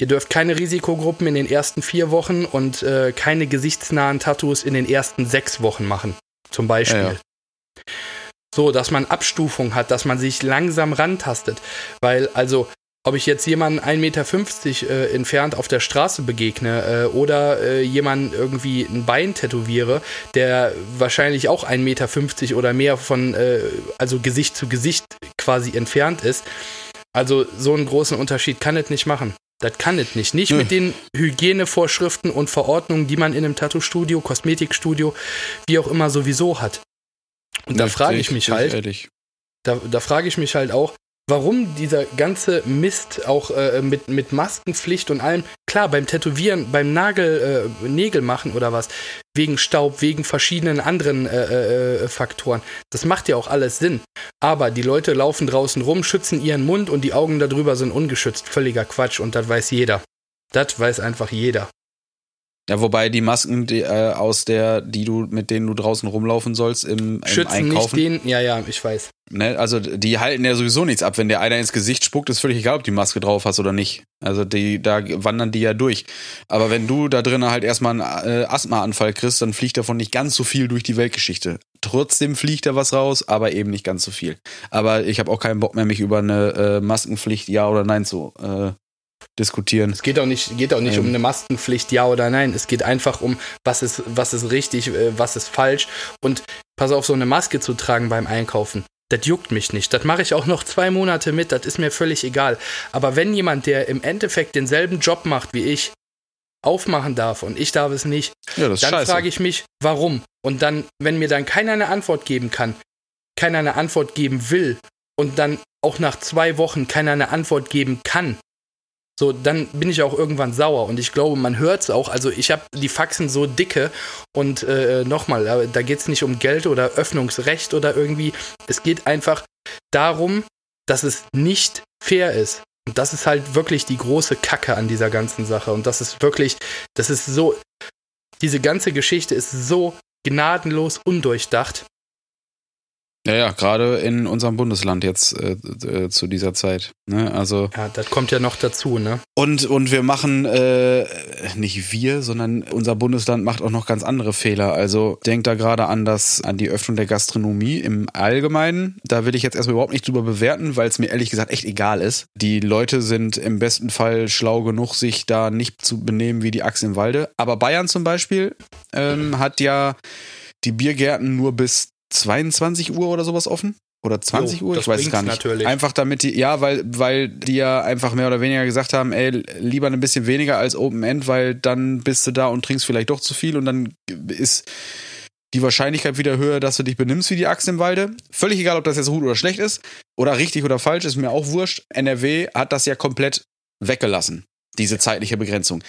Ihr dürft keine Risikogruppen in den ersten vier Wochen und äh, keine gesichtsnahen Tattoos in den ersten sechs Wochen machen. Zum Beispiel. Ja, ja. So, dass man Abstufung hat, dass man sich langsam rantastet. Weil, also, ob ich jetzt jemanden 1,50 Meter äh, entfernt auf der Straße begegne äh, oder äh, jemanden irgendwie ein Bein tätowiere, der wahrscheinlich auch 1,50 Meter oder mehr von, äh, also Gesicht zu Gesicht quasi entfernt ist. Also so einen großen Unterschied kann es nicht machen. Das kann es nicht. Nicht hm. mit den Hygienevorschriften und Verordnungen, die man in einem Tattoo-Studio, Kosmetikstudio, wie auch immer sowieso hat. Und da frage ich mich halt, da, da frage ich mich halt auch, warum dieser ganze Mist auch äh, mit, mit Maskenpflicht und allem, klar, beim Tätowieren, beim Nagel, äh, Nägel machen oder was, wegen Staub, wegen verschiedenen anderen äh, äh, Faktoren, das macht ja auch alles Sinn. Aber die Leute laufen draußen rum, schützen ihren Mund und die Augen darüber sind ungeschützt. Völliger Quatsch und das weiß jeder. Das weiß einfach jeder. Ja, wobei die Masken die, äh, aus der, die du, mit denen du draußen rumlaufen sollst im, im Schützen Einkaufen. Nicht den, ja, ja, ich weiß. Ne, also die halten ja sowieso nichts ab. Wenn der einer ins Gesicht spuckt, ist völlig egal, ob die Maske drauf hast oder nicht. Also die, da wandern die ja durch. Aber wenn du da drinnen halt erstmal einen äh, Asthmaanfall kriegst, dann fliegt davon nicht ganz so viel durch die Weltgeschichte. Trotzdem fliegt da was raus, aber eben nicht ganz so viel. Aber ich habe auch keinen Bock mehr, mich über eine äh, Maskenpflicht ja oder nein zu äh, diskutieren. Es geht auch nicht, geht auch nicht ähm. um eine Maskenpflicht, ja oder nein. Es geht einfach um, was ist, was ist richtig, äh, was ist falsch. Und pass auf, so eine Maske zu tragen beim Einkaufen. Das juckt mich nicht. Das mache ich auch noch zwei Monate mit. Das ist mir völlig egal. Aber wenn jemand, der im Endeffekt denselben Job macht wie ich, aufmachen darf und ich darf es nicht, ja, dann frage ich mich, warum? Und dann, wenn mir dann keiner eine Antwort geben kann, keiner eine Antwort geben will und dann auch nach zwei Wochen keiner eine Antwort geben kann, so, dann bin ich auch irgendwann sauer und ich glaube, man hört es auch. Also ich habe die Faxen so dicke und äh, nochmal, da geht es nicht um Geld oder Öffnungsrecht oder irgendwie. Es geht einfach darum, dass es nicht fair ist. Und das ist halt wirklich die große Kacke an dieser ganzen Sache. Und das ist wirklich, das ist so, diese ganze Geschichte ist so gnadenlos undurchdacht. Ja, ja, gerade in unserem Bundesland jetzt äh, äh, zu dieser Zeit. Ne? Also ja, das kommt ja noch dazu, ne? Und und wir machen äh, nicht wir, sondern unser Bundesland macht auch noch ganz andere Fehler. Also denkt da gerade an das an die Öffnung der Gastronomie im Allgemeinen. Da will ich jetzt erstmal überhaupt nicht drüber bewerten, weil es mir ehrlich gesagt echt egal ist. Die Leute sind im besten Fall schlau genug, sich da nicht zu benehmen wie die Axt im Walde. Aber Bayern zum Beispiel ähm, hat ja die Biergärten nur bis 22 Uhr oder sowas offen. Oder 20 Jo, Uhr, ich weiß es gar nicht. natürlich. Einfach damit die, ja, weil, weil die ja einfach mehr oder weniger gesagt haben, ey, lieber ein bisschen weniger als Open End, weil dann bist du da und trinkst vielleicht doch zu viel und dann ist die Wahrscheinlichkeit wieder höher, dass du dich benimmst wie die Axt im Walde. Völlig egal, ob das jetzt gut oder schlecht ist oder richtig oder falsch, ist mir auch wurscht. NRW hat das ja komplett weggelassen, diese zeitliche Begrenzung.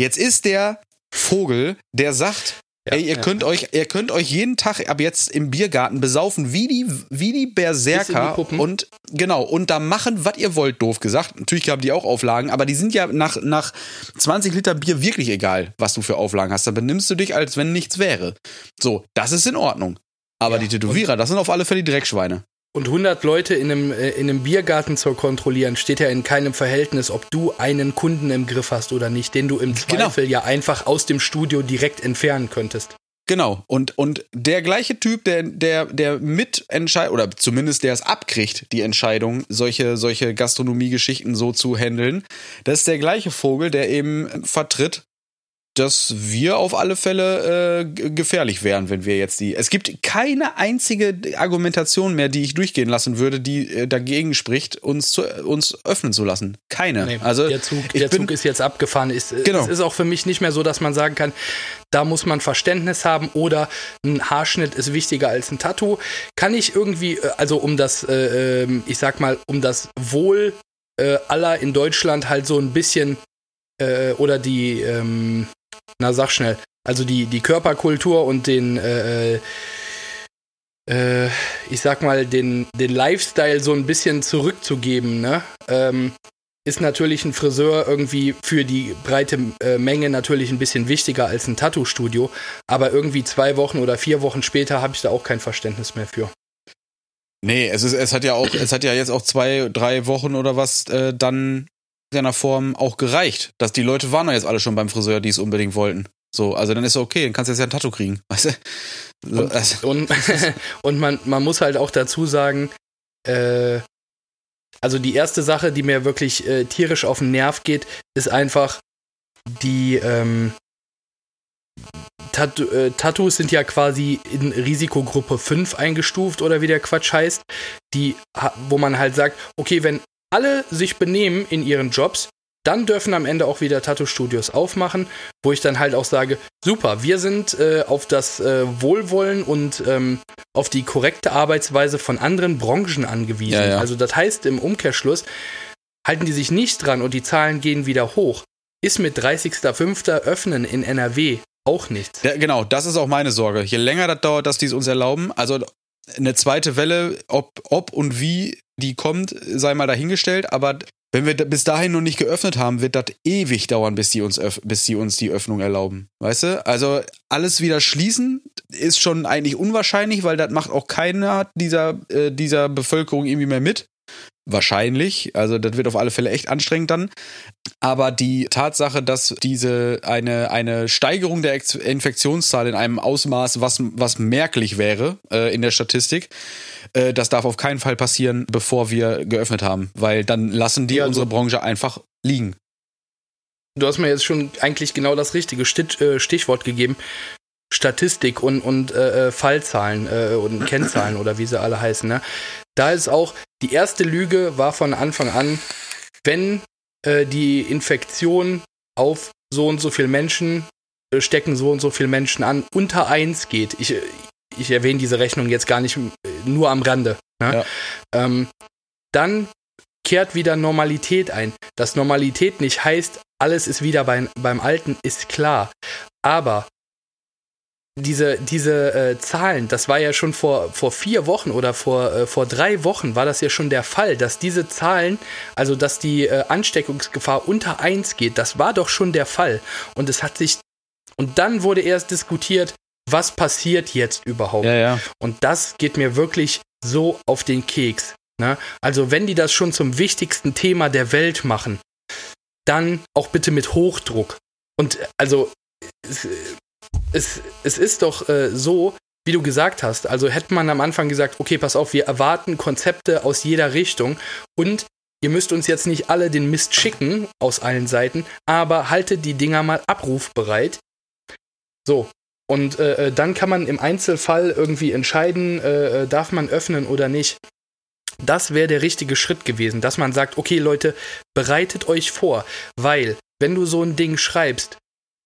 Jetzt ist der Vogel, der sagt, Ja, ey, ihr ja. könnt euch, ihr könnt euch jeden Tag ab jetzt im Biergarten besaufen, wie die, wie die Berserker die und genau und da machen, was ihr wollt, doof gesagt. Natürlich haben die auch Auflagen, aber die sind ja nach nach 20 Liter Bier wirklich egal, was du für Auflagen hast. Da benimmst du dich, als wenn nichts wäre. So, das ist in Ordnung. Aber Ja, die Tätowierer, das sind auf alle Fälle die Dreckschweine. Und 100 Leute in einem, äh, in einem Biergarten zu kontrollieren, steht ja in keinem Verhältnis, ob du einen Kunden im Griff hast oder nicht, den du im Genau. Zweifel ja einfach aus dem Studio direkt entfernen könntest. Genau. Und, und der gleiche Typ, der, der, der mitentscheidet, oder zumindest der es abkriegt, die Entscheidung, solche, solche Gastronomiegeschichten so zu handeln, das ist der gleiche Vogel, der eben vertritt, dass wir auf alle Fälle äh, gefährlich wären, wenn wir jetzt die. Es gibt keine einzige Argumentation mehr, die ich durchgehen lassen würde, die äh, dagegen spricht, uns zu, uns öffnen zu lassen. Keine. Nee, also der Zug, der bin, Zug ist jetzt abgefahren. Ist, Genau. Es ist auch für mich nicht mehr so, dass man sagen kann, da muss man Verständnis haben oder ein Haarschnitt ist wichtiger als ein Tattoo. Kann ich irgendwie, äh, also um das, äh, ähm, ich sag mal, um das Wohl äh, aller in Deutschland halt so ein bisschen äh, oder die, ähm, na sag schnell, also die, die Körperkultur und den, äh, äh, äh, ich sag mal, den, den Lifestyle so ein bisschen zurückzugeben, ne? Ähm, ist natürlich ein Friseur irgendwie für die breite äh, Menge natürlich ein bisschen wichtiger als ein Tattoo-Studio, aber irgendwie zwei Wochen oder vier Wochen später habe ich da auch kein Verständnis mehr für. Nee, es ist, es hat ja auch, es hat ja jetzt auch zwei, drei Wochen oder was äh, dann in seiner Form auch gereicht. Dass die Leute waren ja jetzt alle schon beim Friseur, die es unbedingt wollten. So, also dann ist es okay, dann kannst du jetzt ja ein Tattoo kriegen. Weißt du? So, Und- also, Und, und man, man muss halt auch dazu sagen, äh, also die erste Sache, die mir wirklich äh, tierisch auf den Nerv geht, ist einfach die ähm, Tat äh, Tattoos sind ja quasi in Risikogruppe 5 eingestuft oder wie der Quatsch heißt, die, wo man halt sagt, okay, wenn alle sich benehmen in ihren Jobs, dann dürfen am Ende auch wieder Tattoo-Studios aufmachen, wo ich dann halt auch sage, super, wir sind äh, auf das äh, Wohlwollen und ähm, auf die korrekte Arbeitsweise von anderen Branchen angewiesen. Ja, ja. Also das heißt im Umkehrschluss, halten die sich nicht dran und die Zahlen gehen wieder hoch, ist mit 30.05. öffnen in NRW auch nichts. ja, genau, das ist auch meine Sorge. Je länger das dauert, dass die es uns erlauben, also eine zweite Welle, ob, ob und wie die kommt, sei mal dahingestellt, aber wenn wir bis dahin noch nicht geöffnet haben, wird das ewig dauern, bis die uns, die uns die Öffnung erlauben. Weißt du? Also alles wieder schließen ist schon eigentlich unwahrscheinlich, weil das macht auch keiner dieser, äh, dieser Bevölkerung irgendwie mehr mit. Wahrscheinlich. Also das wird auf alle Fälle echt anstrengend dann. Aber die Tatsache, dass diese eine, eine Steigerung der Infektionszahl in einem Ausmaß, was, was merklich wäre äh, in der Statistik, äh, das darf auf keinen Fall passieren, bevor wir geöffnet haben. Weil dann lassen die Ja, also- unsere Branche einfach liegen. Du hast mir jetzt schon eigentlich genau das richtige äh, Stichwort gegeben. Statistik und, und äh, äh, Fallzahlen äh, und Kennzahlen oder wie sie alle heißen. Ne? Da ist auch, die erste Lüge war von Anfang an, wenn äh, die Infektion auf so und so viel Menschen äh, stecken so und so viel Menschen an, unter eins geht. Ich, äh, ich erwähne diese Rechnung jetzt gar nicht nur am Rande. Ne? Ja. Ähm, dann kehrt wieder Normalität ein. Dass Normalität nicht heißt, alles ist wieder beim, beim Alten, ist klar. Aber diese, diese äh, Zahlen, das war ja schon vor, vor vier Wochen oder vor, äh, vor drei Wochen war das ja schon der Fall, dass diese Zahlen, also dass die äh, Ansteckungsgefahr unter eins geht, das war doch schon der Fall. Und es hat sich, und dann wurde erst diskutiert, was passiert jetzt überhaupt? ja. Und das geht mir wirklich so auf den Keks. Ne? Also wenn die das schon zum wichtigsten Thema der Welt machen, dann auch bitte mit Hochdruck. Und äh, also es, es, ist doch äh, so, wie du gesagt hast, also hätte man am Anfang gesagt, okay, pass auf, wir erwarten Konzepte aus jeder Richtung und ihr müsst uns jetzt nicht alle den Mist schicken aus allen Seiten, aber haltet die Dinger mal abrufbereit. So, Und äh, äh, dann kann man im Einzelfall irgendwie entscheiden, äh, äh darf man öffnen oder nicht. Das wäre der richtige Schritt gewesen, dass man sagt, okay Leute, bereitet euch vor, weil wenn du so ein Ding schreibst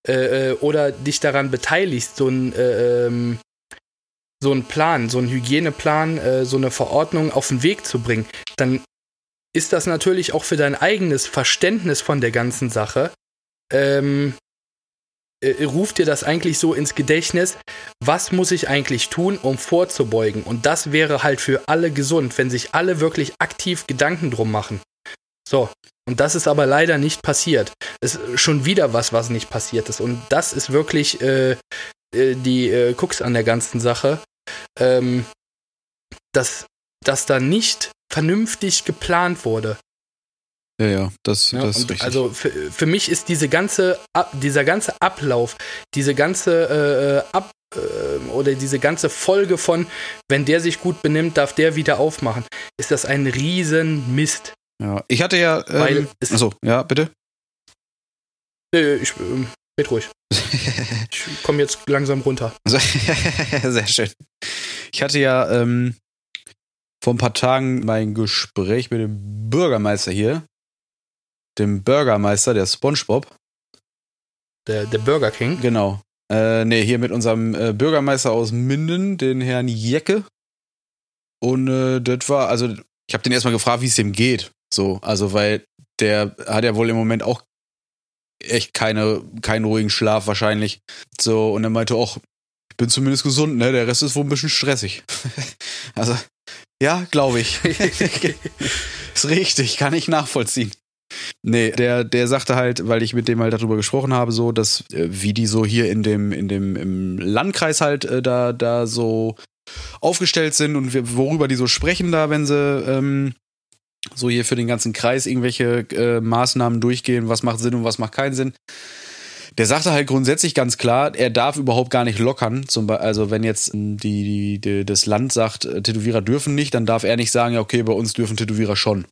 äh, äh oder dich daran beteiligst, so ein ähm, so einen Plan, so einen Hygieneplan, äh, so eine Verordnung auf den Weg zu bringen, dann ist das natürlich auch für dein eigenes Verständnis von der ganzen Sache ähm, äh, ruft dir das eigentlich so ins Gedächtnis, was muss ich eigentlich tun, um vorzubeugen? Und das wäre halt für alle gesund, wenn sich alle wirklich aktiv Gedanken drum machen. So, und das ist aber leider nicht passiert. Es ist schon wieder was, was nicht passiert ist. Und das ist wirklich äh, äh die äh, Krux an der ganzen Sache, ähm, dass, dass da nicht vernünftig geplant wurde. Ja, ja, das, ja, das ist richtig. Also für, für mich ist diese ganze, dieser ganze Ablauf, diese ganze äh, Ab, äh, oder diese ganze Folge von, wenn der sich gut benimmt, darf der wieder aufmachen, ist das ein riesen Mist. Ja, ich hatte ja. Ähm, Weil achso, ja, bitte. Äh, ich, äh, red ruhig. ich komme jetzt langsam runter. Sehr schön. Ich hatte ja ähm, vor ein paar Tagen mein Gespräch mit dem Bürgermeister hier dem Bürgermeister, der SpongeBob. Der, der Burger King? Genau. Äh, nee, hier mit unserem äh, Bürgermeister aus Minden, den Herrn Jecke. Und äh, das war, also, ich habe den erstmal gefragt, wie es dem geht. So, also, weil der hat ja wohl im Moment auch echt keine, keinen ruhigen Schlaf wahrscheinlich. So, und er meinte auch, ich bin zumindest gesund, ne? Der Rest ist wohl ein bisschen stressig. also, ja, glaube ich. ist richtig, kann ich nachvollziehen. Nee, der, der sagte halt, weil ich mit dem halt darüber gesprochen habe, so, dass, äh, wie die so hier in dem, in dem, im Landkreis halt äh, da, da so aufgestellt sind und wir, worüber die so sprechen da, wenn sie ähm, so hier für den ganzen Kreis irgendwelche äh, Maßnahmen durchgehen, was macht Sinn und was macht keinen Sinn. Der sagte halt grundsätzlich ganz klar, er darf überhaupt gar nicht lockern. Zum also wenn jetzt die, die, die, das Land sagt, äh, Tätowierer dürfen nicht, dann darf er nicht sagen, ja okay, bei uns dürfen Tätowierer schon.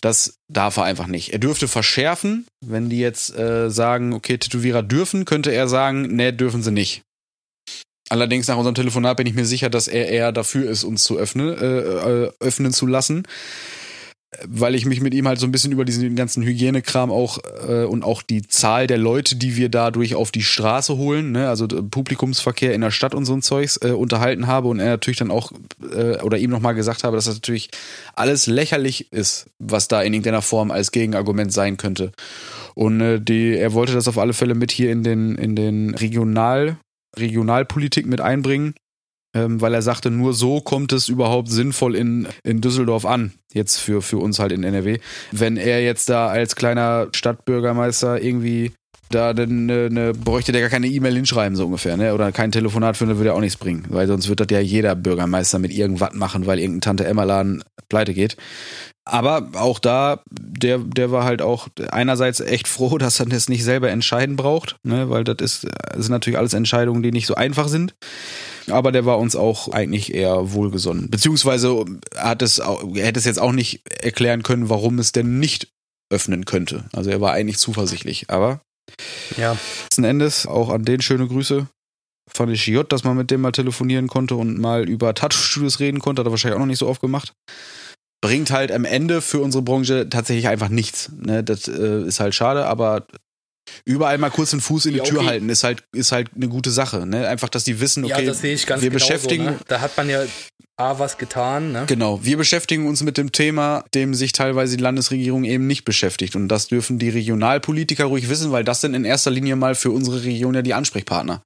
Das darf er einfach nicht. Er dürfte verschärfen, wenn die jetzt äh, sagen, okay, Tätowierer dürfen, könnte er sagen, nee, dürfen sie nicht. Allerdings nach unserem Telefonat bin ich mir sicher, dass er eher dafür ist, uns zu öffnen, äh, äh öffnen zu lassen weil ich mich mit ihm halt so ein bisschen über diesen ganzen Hygienekram auch äh, und auch die Zahl der Leute, die wir dadurch auf die Straße holen, ne, also Publikumsverkehr in der Stadt und so ein Zeugs äh, unterhalten habe und er natürlich dann auch äh, oder ihm nochmal gesagt habe, dass das natürlich alles lächerlich ist, was da in irgendeiner Form als Gegenargument sein könnte. Und äh, die, er wollte das auf alle Fälle mit hier in den, in den Regional, Regionalpolitik mit einbringen ähm, weil er sagte, nur so kommt es überhaupt sinnvoll in, in Düsseldorf an, jetzt für, für uns halt in NRW. Wenn er jetzt da als kleiner Stadtbürgermeister irgendwie da dann ne, ne, bräuchte der gar keine E-Mail hinschreiben, so ungefähr, ne? Oder kein Telefonat führen, würde er auch nichts bringen. Weil sonst wird das ja jeder Bürgermeister mit irgendwas machen, weil irgendein Tante Emma-Laden pleite geht. Aber auch da, der, der war halt auch einerseits echt froh, dass er das nicht selber entscheiden braucht, ne? Weil das ist, das sind natürlich alles Entscheidungen, die nicht so einfach sind aber der war uns auch eigentlich eher wohlgesonnen. Beziehungsweise hat es, hätte es jetzt auch nicht erklären können, warum es denn nicht öffnen könnte. Also er war eigentlich zuversichtlich, aber ja. letzten Endes auch an den schöne Grüße. Fand ich J, dass man mit dem mal telefonieren konnte und mal über Tattoo-Studios reden konnte. Hat er wahrscheinlich auch noch nicht so oft gemacht. Bringt halt am Ende für unsere Branche tatsächlich einfach nichts. Ne? Das äh, ist halt schade, aber überall mal kurz den Fuß in die ja, Tür halten, ist halt, ist halt eine gute Sache. Ne? Einfach, dass die wissen, okay, ja, das sehe ich ganz wir genauso, beschäftigen. Ne? Da hat man ja A was getan. Ne? Genau, wir beschäftigen uns mit dem Thema, dem sich teilweise die Landesregierung eben nicht beschäftigt. Und das dürfen die Regionalpolitiker ruhig wissen, weil das sind in erster Linie mal für unsere Region ja die Ansprechpartner.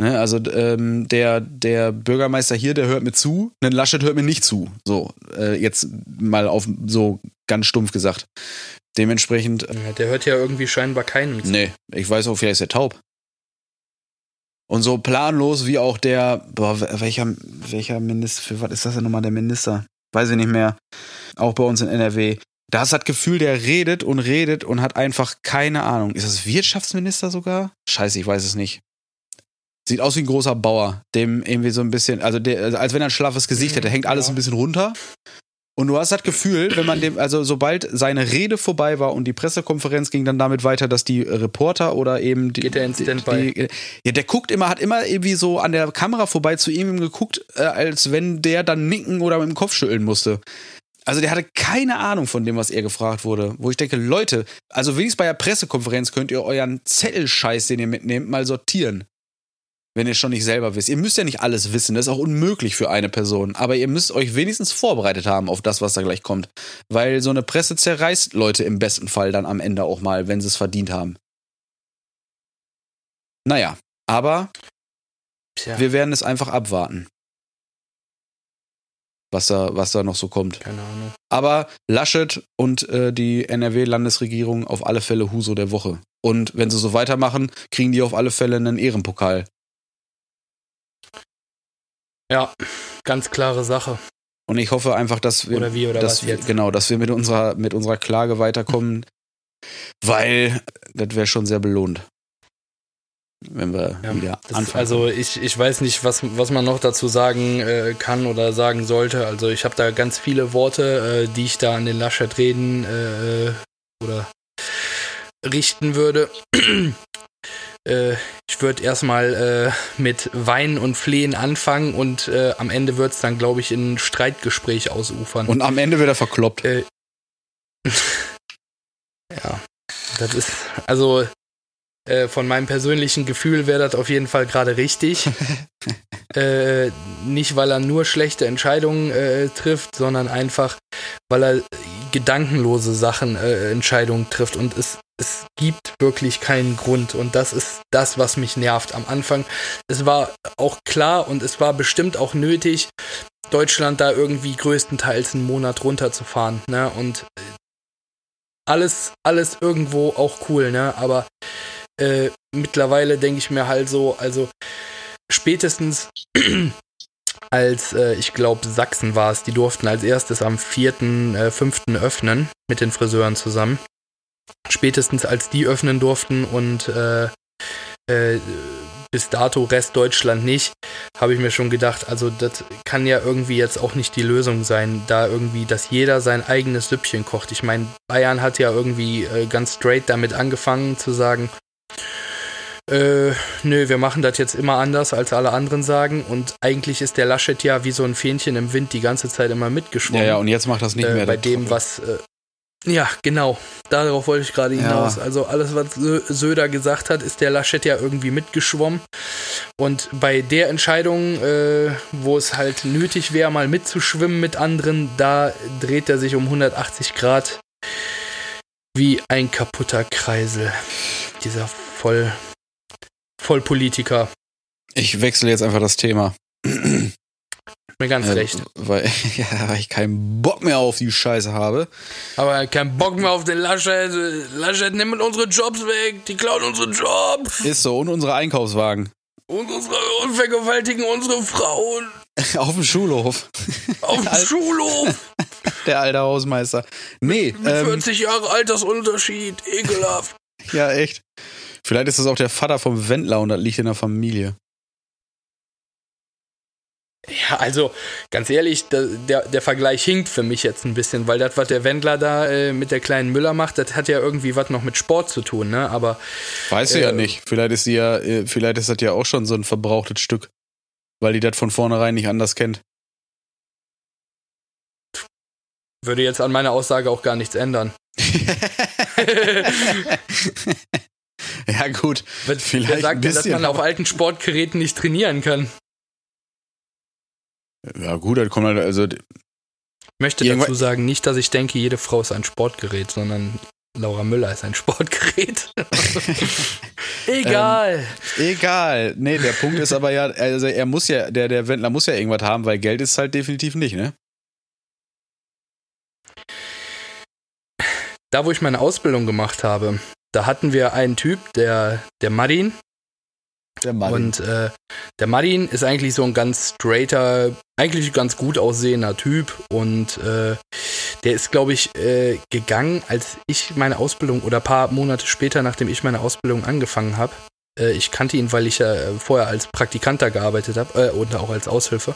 Ne? Also ähm, der, der Bürgermeister hier, der hört mir zu, denn Laschet hört mir nicht zu. So, äh, jetzt mal auf so ganz stumpf gesagt. Dementsprechend. Ja, der hört ja irgendwie scheinbar keinen. Nee, ich weiß auch, vielleicht ist er taub. Und so planlos wie auch der, boah, welcher, welcher Minister, für was ist das denn nochmal der Minister? Weiß ich nicht mehr. Auch bei uns in NRW. Da hast du das Gefühl, der redet und redet und hat einfach keine Ahnung. Ist das Wirtschaftsminister sogar? Scheiße, ich weiß es nicht. Sieht aus wie ein großer Bauer, dem irgendwie so ein bisschen, also der, als wenn er ein schlaffes Gesicht hätte, hängt alles ja. ein bisschen runter Und du hast das Gefühl, wenn man dem, also sobald seine Rede vorbei war und die Pressekonferenz ging dann damit weiter, dass die Reporter oder eben die. Geht er in Standby? Die, ja, der guckt immer, hat immer irgendwie so an der Kamera vorbei zu ihm geguckt, äh, als wenn der dann nicken oder mit dem Kopf schütteln musste. Also der hatte keine Ahnung von dem, was er gefragt wurde. Wo ich denke, Leute, also wenigstens bei der Pressekonferenz könnt ihr euren Zettelscheiß, den ihr mitnehmt, mal sortieren wenn ihr schon nicht selber wisst. Ihr müsst ja nicht alles wissen, das ist auch unmöglich für eine Person, aber ihr müsst euch wenigstens vorbereitet haben auf das, was da gleich kommt. Weil so eine Presse zerreißt Leute im besten Fall dann am Ende auch mal, wenn sie es verdient haben. Naja, aber Tja. wir werden es einfach abwarten. Was da, was da noch so kommt. Keine Ahnung. Aber Laschet und äh, die NRW-Landesregierung auf alle Fälle Huso der Woche. Und wenn sie so weitermachen, kriegen die auf alle Fälle einen Ehrenpokal ja, ganz klare Sache. Und ich hoffe einfach, dass wir, oder wie, oder dass was jetzt? genau, dass wir mit unserer, mit unserer Klage weiterkommen, weil das wäre schon sehr belohnt. Wenn wir ja, wieder anfangen. Also ich, ich weiß nicht, was, was man noch dazu sagen äh, kann oder sagen sollte. Also ich habe da ganz viele Worte, äh, die ich da an den Laschet reden äh, oder richten würde. Äh, ich würde erstmal äh, mit Weinen und Flehen anfangen und äh, am Ende wird es dann, glaube ich, in ein Streitgespräch ausufern. Und am Ende wird er verkloppt. Äh, ja, das ist, also äh, von meinem persönlichen Gefühl wäre das auf jeden Fall gerade richtig. äh, nicht, weil er nur schlechte Entscheidungen äh, trifft, sondern einfach, weil er gedankenlose Sachen, äh, Entscheidungen trifft. Und es es gibt wirklich keinen Grund und das ist das, was mich nervt. Am Anfang, es war auch klar und es war bestimmt auch nötig, Deutschland da irgendwie größtenteils einen Monat runterzufahren, ne? Und alles, alles irgendwo auch cool, ne? Aber äh, mittlerweile denke ich mir halt so, also spätestens als, äh, ich glaube, Sachsen war es, die durften als erstes am 4., äh, öffnen mit den Friseuren zusammen spätestens als die öffnen durften und äh, äh, bis dato Rest Deutschland nicht, habe ich mir schon gedacht, also das kann ja irgendwie jetzt auch nicht die Lösung sein, da irgendwie, dass jeder sein eigenes Süppchen kocht. Ich meine, Bayern hat ja irgendwie äh, ganz straight damit angefangen zu sagen, äh, nö, wir machen das jetzt immer anders, als alle anderen sagen. Und eigentlich ist der Laschet ja wie so ein Fähnchen im Wind die ganze Zeit immer mitgeschwommen. Ja, ja, und jetzt macht das nicht äh, mehr. Bei dem, was, äh, ja, genau. Darauf wollte ich gerade hinaus. Ja. Also alles, was Söder gesagt hat, ist der Laschet ja irgendwie mitgeschwommen. Und bei der Entscheidung, äh, wo es halt nötig wäre, mal mitzuschwimmen mit anderen, da dreht er sich um 180 Grad wie ein kaputter Kreisel. Dieser Voll, Vollpolitiker. Ich wechsle jetzt einfach das Thema mir ganz äh, recht. Weil, ja, weil ich keinen Bock mehr auf die Scheiße habe. Aber keinen Bock mehr auf den Laschet. Laschet nimmt unsere Jobs weg. Die klauen unsere Jobs. Ist so. Und unsere Einkaufswagen. Und, unsere, und vergewaltigen unsere Frauen. auf dem Schulhof. Auf dem Schulhof. Der alte Hausmeister. Nee. Mit ähm, 40 Jahre Altersunterschied. Ekelhaft. ja, echt. Vielleicht ist das auch der Vater vom Wendler und das liegt in der Familie. Ja, also ganz ehrlich, der, der, Vergleich hinkt für mich jetzt ein bisschen, weil das, was der Wendler da äh, mit der kleinen Müller macht, das hat ja irgendwie was noch mit Sport zu tun, ne? Aber. Weißt du ja äh, nicht. Vielleicht ist sie ja, äh, vielleicht ist das ja auch schon so ein verbrauchtes Stück, weil die das von vornherein nicht anders kennt. Würde jetzt an meiner Aussage auch gar nichts ändern. ja, gut. Vielleicht Wer sagt denn, dass man auf alten Sportgeräten nicht trainieren kann? Ja, gut, dann kommt halt, also. Ich möchte dazu sagen, nicht, dass ich denke, jede Frau ist ein Sportgerät, sondern Laura Müller ist ein Sportgerät. egal. Ähm, egal. Nee, der Punkt ist aber ja, also er muss ja, der, der Wendler muss ja irgendwas haben, weil Geld ist halt definitiv nicht, ne? Da, wo ich meine Ausbildung gemacht habe, da hatten wir einen Typ, der, der Marin, der Marin. Und äh, der Marin ist eigentlich so ein ganz straighter, eigentlich ganz gut aussehender Typ. Und äh, der ist, glaube ich, äh, gegangen, als ich meine Ausbildung oder ein paar Monate später, nachdem ich meine Ausbildung angefangen habe. Äh, ich kannte ihn, weil ich ja vorher als Praktikant da gearbeitet habe äh, und auch als Aushilfe.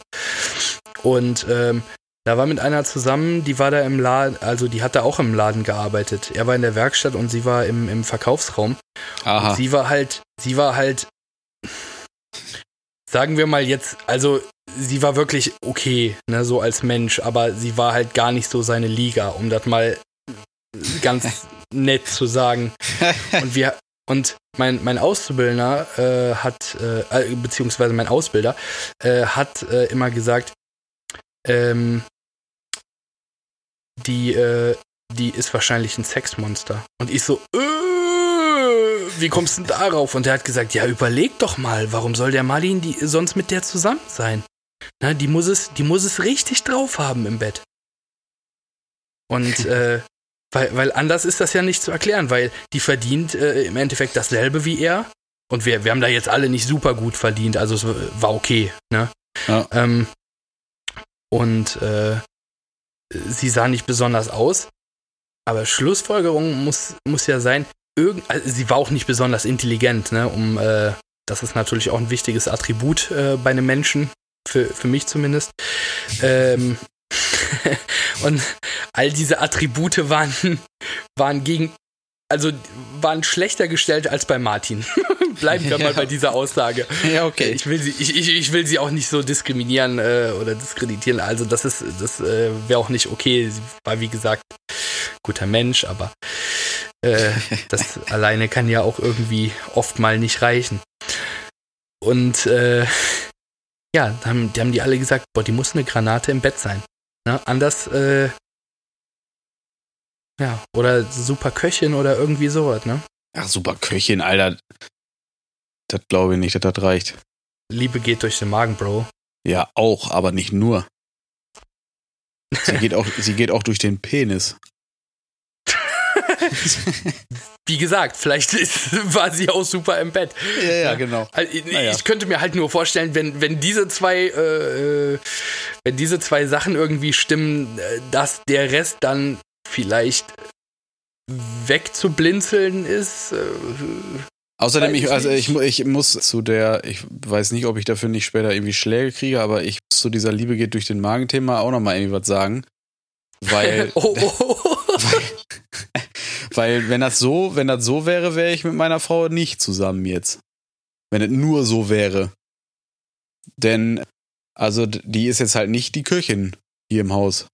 Und ähm, Da war mit einer zusammen, die war da im Laden, also die hat da auch im Laden gearbeitet. Er war in der Werkstatt und sie war im, im Verkaufsraum. Aha. Und sie war halt, sie war halt, sagen wir mal jetzt, also sie war wirklich okay, ne, so als Mensch, aber sie war halt gar nicht so seine Liga, um das mal ganz nett zu sagen. Und wir, und mein, mein Auszubildender äh, hat, äh, beziehungsweise mein Ausbilder, äh, hat äh, immer gesagt, ähm, die, äh, die ist wahrscheinlich ein Sexmonster. Und ich so, äh, wie kommst du denn darauf? Und er hat gesagt, ja, überleg doch mal, warum soll der Marlin die sonst mit der zusammen sein? Na, die muss es, die muss es richtig drauf haben im Bett. Und äh, weil, weil anders ist das ja nicht zu erklären, weil die verdient äh, im Endeffekt dasselbe wie er. Und wir, wir haben da jetzt alle nicht super gut verdient, also es war okay, ne? Ja. Ähm, und äh, sie sah nicht besonders aus. Aber Schlussfolgerung muss, muss ja sein, irgend, also sie war auch nicht besonders intelligent, ne? Um, äh, das ist natürlich auch ein wichtiges Attribut äh, bei einem Menschen, für, für mich zumindest. Ähm, und all diese Attribute waren, waren gegen, also waren schlechter gestellt als bei Martin. Bleiben wir ja. mal bei dieser Aussage. Ja, okay. Ich will sie, ich, ich, ich will sie auch nicht so diskriminieren äh, oder diskreditieren. Also das ist, das äh, wäre auch nicht okay. Sie war wie gesagt guter Mensch, aber äh, das alleine kann ja auch irgendwie oft mal nicht reichen. Und äh, ja, haben, die haben die alle gesagt, boah, die muss eine Granate im Bett sein. Ne? Anders, äh, ja, oder super Köchin oder irgendwie sowas, ne? Ach, super Köchin, Alter. Das glaube ich nicht, dass das reicht. Liebe geht durch den Magen, Bro. Ja, auch, aber nicht nur. Sie geht auch, sie geht auch durch den Penis. Wie gesagt, vielleicht ist, war sie auch super im Bett. Ja, ja, genau. Also, ich, naja. ich könnte mir halt nur vorstellen, wenn, wenn diese zwei, äh, wenn diese zwei Sachen irgendwie stimmen, äh, dass der Rest dann vielleicht wegzublinzeln ist. Äh, Außerdem, ich, also ich, ich muss zu der, ich weiß nicht, ob ich dafür nicht später irgendwie Schläge kriege, aber ich muss zu dieser Liebe geht durch den Magen-Thema auch nochmal irgendwie was sagen. Weil, oh, oh, oh. weil, weil wenn das so, wenn das so wäre, wäre ich mit meiner Frau nicht zusammen jetzt. Wenn es nur so wäre. Denn, also die ist jetzt halt nicht die Köchin hier im Haus.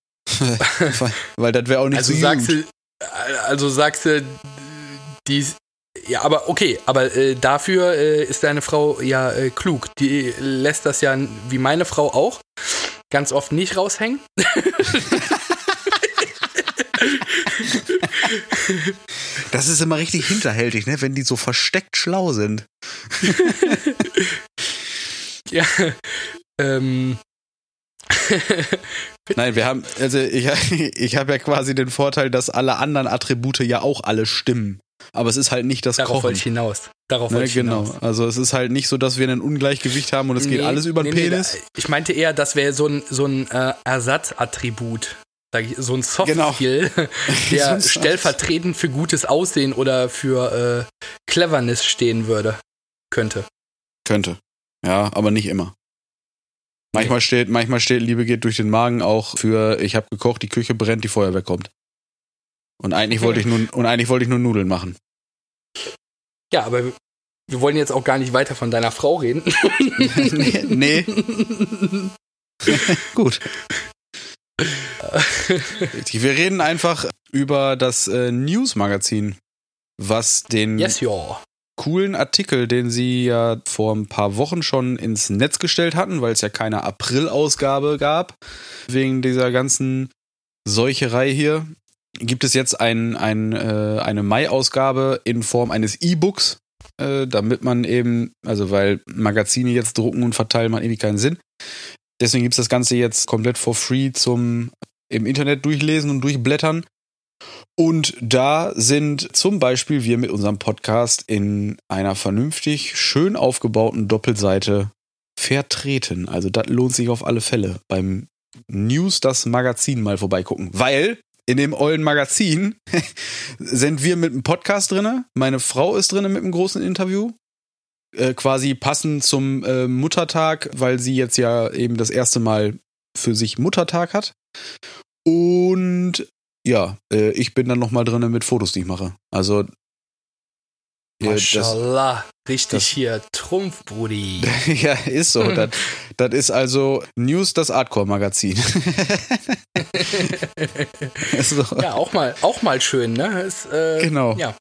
Weil, weil das wäre auch nicht also so sagst gut. Du, also sagst du, die ja, aber okay, aber äh, dafür äh, ist deine Frau ja äh, klug. Die lässt das ja, wie meine Frau auch, ganz oft nicht raushängen. Das ist immer richtig hinterhältig, ne? wenn die so versteckt schlau sind. ja. Ähm. Nein, wir haben, also ich, ich habe ja quasi den Vorteil, dass alle anderen Attribute ja auch alle stimmen. Aber es ist halt nicht das Darauf Kochen. wollte ich hinaus. Darauf ne, wollte ich genau. hinaus. Also es ist halt nicht so, dass wir ein Ungleichgewicht haben und es geht alles über den nee, Penis. Nee, ich meinte eher, das wäre so ein, so ein äh, Ersatzattribut. So ein Soft-Skill, Genau. der So stellvertretend für gutes Aussehen oder für äh, Cleverness stehen würde. Könnte. Könnte. Ja, aber nicht immer. Manchmal steht, manchmal steht Liebe geht durch den Magen auch für ich habe gekocht, die Küche brennt, die Feuerwehr kommt. Und eigentlich wollte ich nur und eigentlich wollte ich nur Nudeln machen. Ja, aber wir wollen jetzt auch gar nicht weiter von deiner Frau reden. nee. nee. Gut. Wir reden einfach über das äh, News-Magazin, was den yes, ja. Coolen Artikel, den sie ja vor ein paar Wochen schon ins Netz gestellt hatten, weil es ja keine April-Ausgabe gab, wegen dieser ganzen Seucherei hier, gibt es jetzt ein, ein, äh, eine Mai-Ausgabe in Form eines E-Books, äh, damit man eben, also weil Magazine jetzt drucken und verteilen macht irgendwie keinen Sinn. Deswegen gibt es das Ganze jetzt komplett for free zum im Internet durchlesen und durchblättern. Und da sind zum Beispiel wir mit unserem Podcast in einer vernünftig schön aufgebauten Doppelseite vertreten. Also das lohnt sich auf alle Fälle beim News das Magazin mal vorbeigucken. Weil in dem ollen Magazin sind wir mit einem Podcast drinne. Meine Frau ist drinne mit einem großen Interview. Äh, quasi passend zum äh, Muttertag, weil sie jetzt ja eben das erste Mal für sich Muttertag hat. Und ja, äh, ich bin dann nochmal drin mit Fotos, die ich mache. Also ja, Mashallah, richtig das, hier, Trumpf, Brudi. ja, ist so. das, das ist also News, das Artcore-Magazin. so. Ja, auch mal, auch mal schön, ne? Ist, äh, genau. Ja.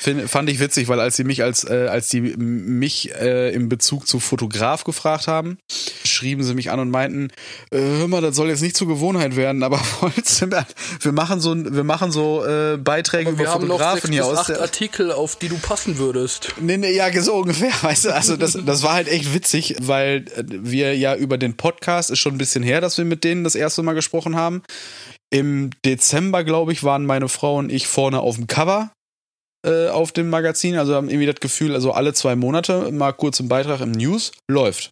Find, fand ich witzig, weil als sie mich als äh, als die mich äh, im Bezug zu Fotograf gefragt haben, schrieben sie mich an und meinten, äh, hör mal, das soll jetzt nicht zur Gewohnheit werden, aber wir machen so wir machen so äh, Beiträge über Fotografen hier aus. Acht Artikel, auf die du passen würdest. Nee, nee, ja, so ungefähr, weißt du, also das das war halt echt witzig, weil wir ja über den Podcast ist schon ein bisschen her, dass wir mit denen das erste Mal gesprochen haben. Im Dezember, glaube ich, waren meine Frau und ich vorne auf dem Cover äh, auf dem Magazin. Also haben irgendwie das Gefühl, also alle zwei Monate mal kurz ein Beitrag im News läuft.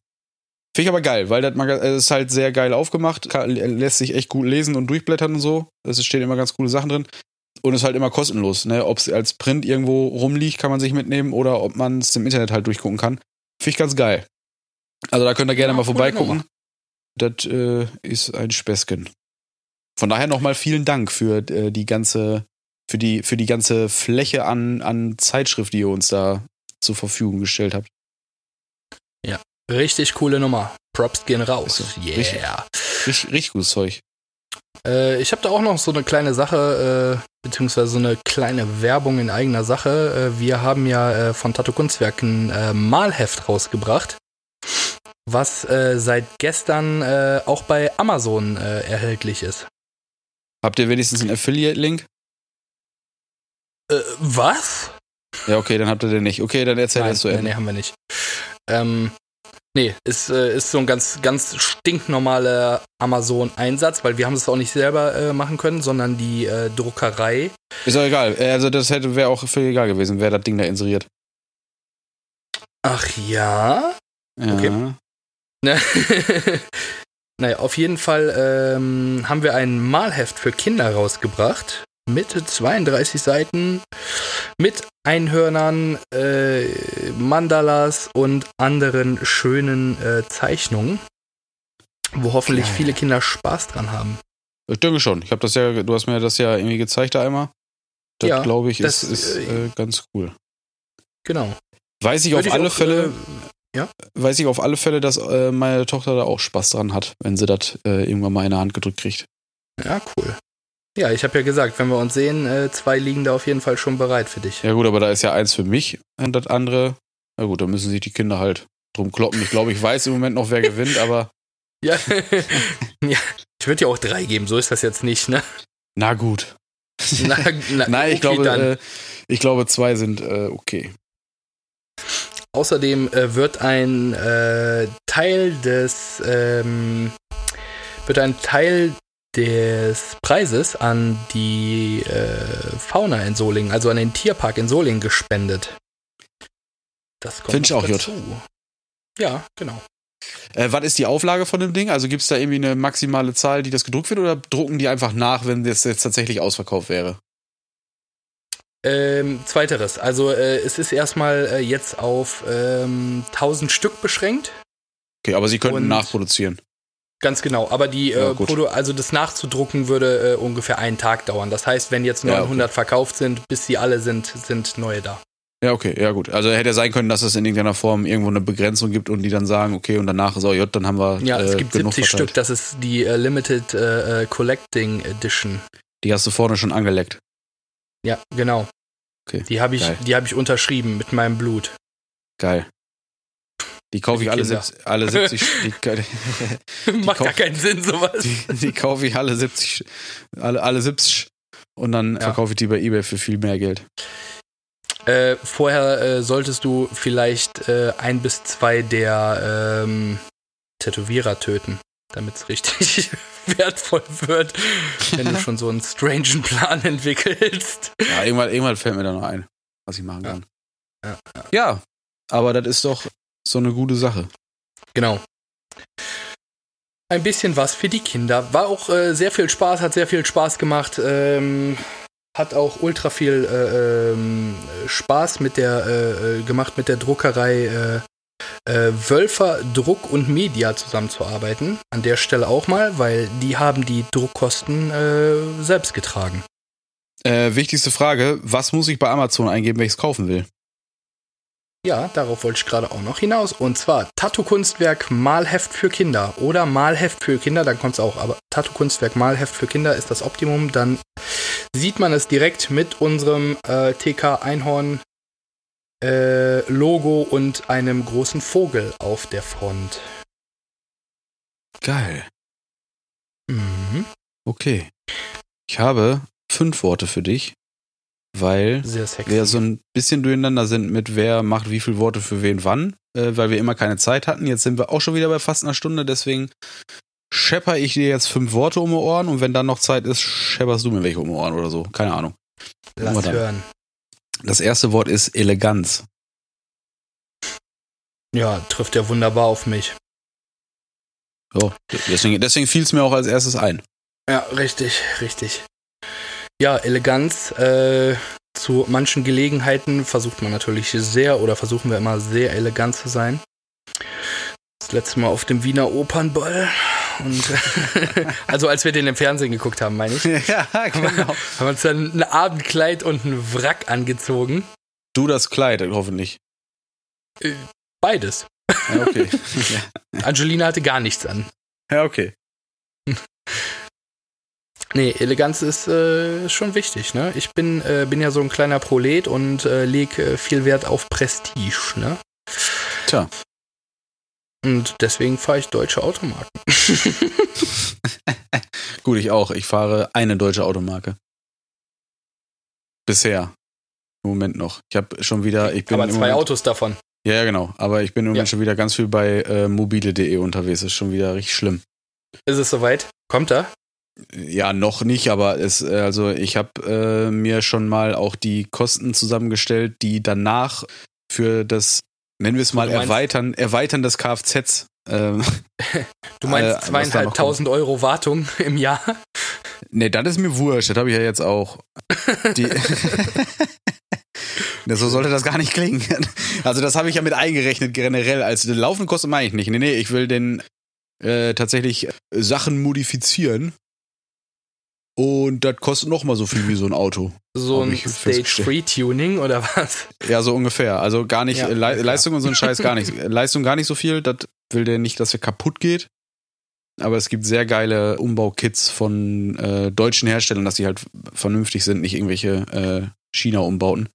Finde ich aber geil, weil das Magazin ist halt sehr geil aufgemacht, kann, lässt sich echt gut lesen und durchblättern und so. Es stehen immer ganz coole Sachen drin. Und ist halt immer kostenlos. Ne? Ob es als Print irgendwo rumliegt, kann man sich mitnehmen oder ob man es im Internet halt durchgucken kann. Finde ich ganz geil. Also da könnt ihr gerne ja, mal vorbeigucken. Das äh, ist ein Späßchen. Von daher nochmal vielen Dank für äh, die ganze für die, für die ganze Fläche an, an Zeitschrift, die ihr uns da zur Verfügung gestellt habt. Ja, richtig coole Nummer. Props gehen raus. Also, yeah. Richtig, richtig, richtig gutes Zeug. Äh, ich habe da auch noch so eine kleine Sache, äh, beziehungsweise so eine kleine Werbung in eigener Sache. Äh, wir haben ja äh, von Tattoo Kunstwerken äh, Malheft rausgebracht, was äh, seit gestern auch bei Amazon erhältlich ist. Habt ihr wenigstens einen Affiliate-Link? Äh, was? Ja, okay, dann habt ihr den nicht. Okay, dann erzähl Nein, das zu Ende. Nee, haben wir nicht. Ähm, nee, ist, äh, ist so ein ganz, ganz stinknormaler Amazon-Einsatz, weil wir haben es auch nicht selber äh, machen können, sondern die äh, Druckerei. Ist auch egal. Äh, also das hätte wäre auch völlig egal gewesen, wer das Ding da inseriert. Ach ja? Ja. Okay. Ne? naja, auf jeden Fall ähm, haben wir ein Malheft für Kinder rausgebracht mit 32 Seiten, mit Einhörnern, äh, Mandalas und anderen schönen äh, Zeichnungen, wo hoffentlich viele Kinder Spaß dran haben. Ich denke schon. Ich habe das ja, du hast mir das ja irgendwie gezeigt da einmal. Das ja, glaube ich das, ist, ist äh, äh, ganz cool. Genau. Weiß ich Würde auf alle auch, Fälle, äh, ja? weiß ich auf alle Fälle, dass äh, meine Tochter da auch Spaß dran hat, wenn sie das irgendwann mal in der Hand gedrückt kriegt. Ja, cool. Ja, ich habe ja gesagt, wenn wir uns sehen, äh, zwei liegen da auf jeden Fall schon bereit für dich. Ja gut, aber da ist ja eins für mich und das andere, na gut, da müssen sich die Kinder halt drum kloppen. Ich glaube, ich weiß im Moment noch, wer gewinnt, aber... ja, ja ich würde dir auch drei geben, so ist das jetzt nicht, ne? Na gut. Na, na, Nein, ich, okay, glaube, äh, ich glaube, zwei sind äh, okay. Außerdem äh, wird ein äh, Teil des ähm, wird ein Teil des Preises an die äh, Fauna in Solingen, also an den Tierpark in Solingen gespendet. Das kommt Finde ich auch dazu. gut. Ja, genau. Äh, was ist die Auflage von dem Ding? Also gibt es da irgendwie eine maximale Zahl, die das gedruckt wird, oder drucken die einfach nach, wenn das jetzt tatsächlich ausverkauft wäre? Ähm, zweiteres. Also äh, es ist erstmal äh, jetzt auf ähm, 1000 Stück beschränkt. Okay, aber sie könnten nachproduzieren. Ganz genau, aber die ja, äh, also das nachzudrucken würde äh, ungefähr einen Tag dauern. Das heißt, wenn jetzt 900 ja, okay. verkauft sind, bis sie alle sind, sind neue da. Ja, okay, ja gut. Also hätte ja sein können, dass es in irgendeiner Form irgendwo eine Begrenzung gibt und die dann sagen, okay, und danach ist auch J, dann haben wir. Ja, es äh, gibt 70 verteilt. Stück, das ist die äh, Limited äh, äh, Collecting Edition. Die hast du vorne schon angeleckt. Ja, genau. Okay. Die habe ich, die ich unterschrieben mit meinem Blut. Geil. Die kaufe ich alle, 70, alle 70. Die, die Macht gar keinen Sinn, sowas. Die, die kaufe ich alle 70, alle, alle 70 und dann ja. verkaufe ich die bei eBay für viel mehr Geld. Äh, vorher äh, solltest du vielleicht äh, ein bis zwei der ähm, Tätowierer töten, damit es richtig wertvoll wird, wenn du schon so einen strangen Plan entwickelst. Ja, irgendwann, irgendwann fällt mir da noch ein, was ich machen kann. Ja, ja. ja aber das ist doch so eine gute Sache. Genau. Ein bisschen was für die Kinder. War auch äh, sehr viel Spaß, hat sehr viel Spaß gemacht. Ähm, hat auch ultra viel äh, ähm, Spaß mit der äh, äh gemacht mit der Druckerei. Äh, äh, Wölfer Druck und Media zusammenzuarbeiten. An der Stelle auch mal, weil die haben die Druckkosten selbst getragen. Äh, wichtigste Frage, was muss ich bei Amazon eingeben, wenn ich es kaufen will? Ja, darauf wollte ich gerade auch noch hinaus. Und zwar Tattoo-Kunstwerk Malheft für Kinder oder Malheft für Kinder, dann kommt es auch. Aber Tattoo-Kunstwerk Malheft für Kinder ist das Optimum. Dann sieht man es direkt mit unserem äh, TK Einhorn äh, Logo und einem großen Vogel auf der Front. Geil. Mhm. Okay. Ich habe fünf Worte für dich, weil wir so ein bisschen durcheinander sind mit wer macht wie viele Worte für wen wann, äh, weil wir immer keine Zeit hatten. Jetzt sind wir auch schon wieder bei fast einer Stunde, deswegen schepper ich dir jetzt fünf Worte um die Ohren und wenn dann noch Zeit ist, schepperst du mir welche um die Ohren oder so. Keine Ahnung. Lass hören. Das erste Wort ist Eleganz. Ja, trifft ja wunderbar auf mich. So, deswegen, deswegen fiel es mir auch als erstes ein. Ja, richtig, richtig. Ja, Eleganz. Äh, zu manchen Gelegenheiten versucht man natürlich sehr oder versuchen wir immer sehr elegant zu sein. Das letzte Mal auf dem Wiener Opernball. Und also als wir den im Fernsehen geguckt haben, meine ich, ja, genau. haben wir uns dann ein Abendkleid und ein Wrack angezogen. Du das Kleid, hoffentlich. Beides. Ja, okay. Angelina hatte gar nichts an. ja, okay. Nee, Eleganz ist äh, schon wichtig, ne? Ich bin, äh, bin ja so ein kleiner Prolet und äh, lege äh, viel Wert auf Prestige, ne? Tja. Und deswegen fahre ich deutsche Automarken. Gut, ich auch. Ich fahre eine deutsche Automarke. Bisher. Im Moment noch. Ich habe schon wieder. Ich bin Aber zwei Moment, Autos davon. Ja, ja, genau. Aber ich bin im Moment Ja. schon wieder ganz viel bei äh, mobile.de unterwegs. Ist schon wieder richtig schlimm. Ist es soweit? Kommt er? Ja, noch nicht, aber es, äh, also ich habe äh, mir schon mal auch die Kosten zusammengestellt, die danach für das, nennen wir es mal, erweitern, erweitern des Kfz. Ähm, Du meinst Äh, zweieinhalbtausend Euro Wartung im Jahr? nee, das ist mir wurscht, das habe ich ja jetzt auch. Die so sollte das gar nicht klingen. Also das habe ich ja mit eingerechnet generell. Als den laufenden Kosten meine ich nicht. Nee, nee, ich will den äh, tatsächlich Sachen modifizieren. Und das kostet noch mal so viel wie so ein Auto. So ein. Stage-Free-Tuning oder was? Ja, so ungefähr. Also gar nicht, Ja, äh, Le klar. Leistung und so ein Scheiß gar nicht. Leistung gar nicht so viel. Das will der nicht, dass er kaputt geht. Aber es gibt sehr geile Umbaukits von äh, deutschen Herstellern, dass die halt vernünftig sind, nicht irgendwelche äh, China-Umbauten.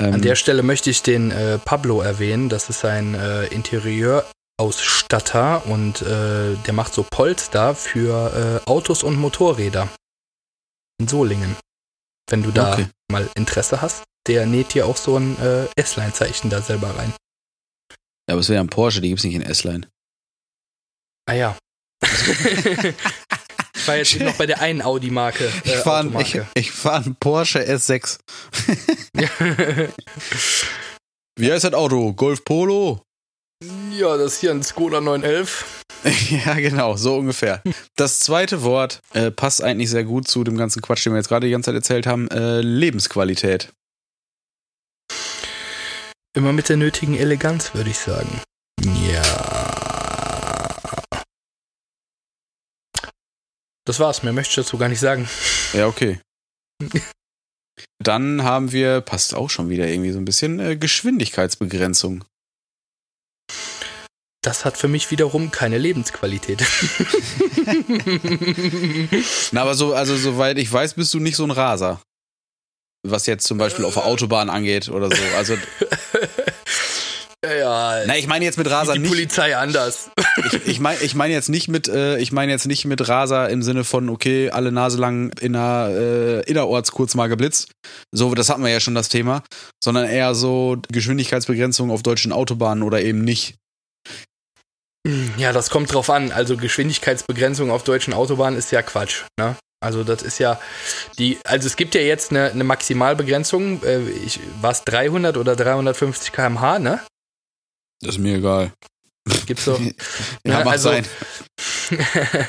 Ähm, An der Stelle möchte ich den äh, Pablo erwähnen. Das ist ein äh, Interieurausstatter und äh, der macht so Polster für Autos und Motorräder. In Solingen. Wenn du da Okay. mal Interesse hast, der näht dir auch so ein äh, S-Line-Zeichen da selber rein. ja, aber es wäre ein Porsche, die gibt's nicht in S-Line. Ah ja. ich war jetzt noch bei der einen Audi-Marke. Äh, Ich fahre ich fahr einen Porsche S6. Wie heißt das Auto? Golf Polo? Ja, das ist hier ein Skoda 911. ja, genau, so ungefähr. Das zweite Wort äh, passt eigentlich sehr gut zu dem ganzen Quatsch, den wir jetzt gerade die ganze Zeit erzählt haben. Äh, Lebensqualität. Immer mit der nötigen Eleganz, würde ich sagen. Ja. Das war's, mehr möchte ich dazu gar nicht sagen. Ja, okay. Dann haben wir, passt auch schon wieder irgendwie so ein bisschen, äh, Geschwindigkeitsbegrenzung. Das hat für mich wiederum keine Lebensqualität. Na, aber so, also soweit ich weiß, bist du nicht so ein Raser. Was jetzt zum Beispiel auf der Autobahn angeht oder so. Also, ja, na, ich meine jetzt mit Raser die nicht. Polizei anders. Ich, ich meine ich mein jetzt nicht mit, äh, ich meine jetzt nicht mit Raser im Sinne von, okay, alle Nase lang in einer äh, innerorts kurz mal geblitzt. So, das hatten wir ja schon das Thema. Sondern eher so Geschwindigkeitsbegrenzung auf deutschen Autobahnen oder eben nicht. Ja, das kommt drauf an. Also Geschwindigkeitsbegrenzung auf deutschen Autobahnen ist ja Quatsch. Ne? Also das ist ja die, also es gibt ja jetzt eine, eine Maximalbegrenzung. Äh, war es 300 oder 350 km/h, ne? Das ist mir egal. Gibt's so. Ja, mach also- sein.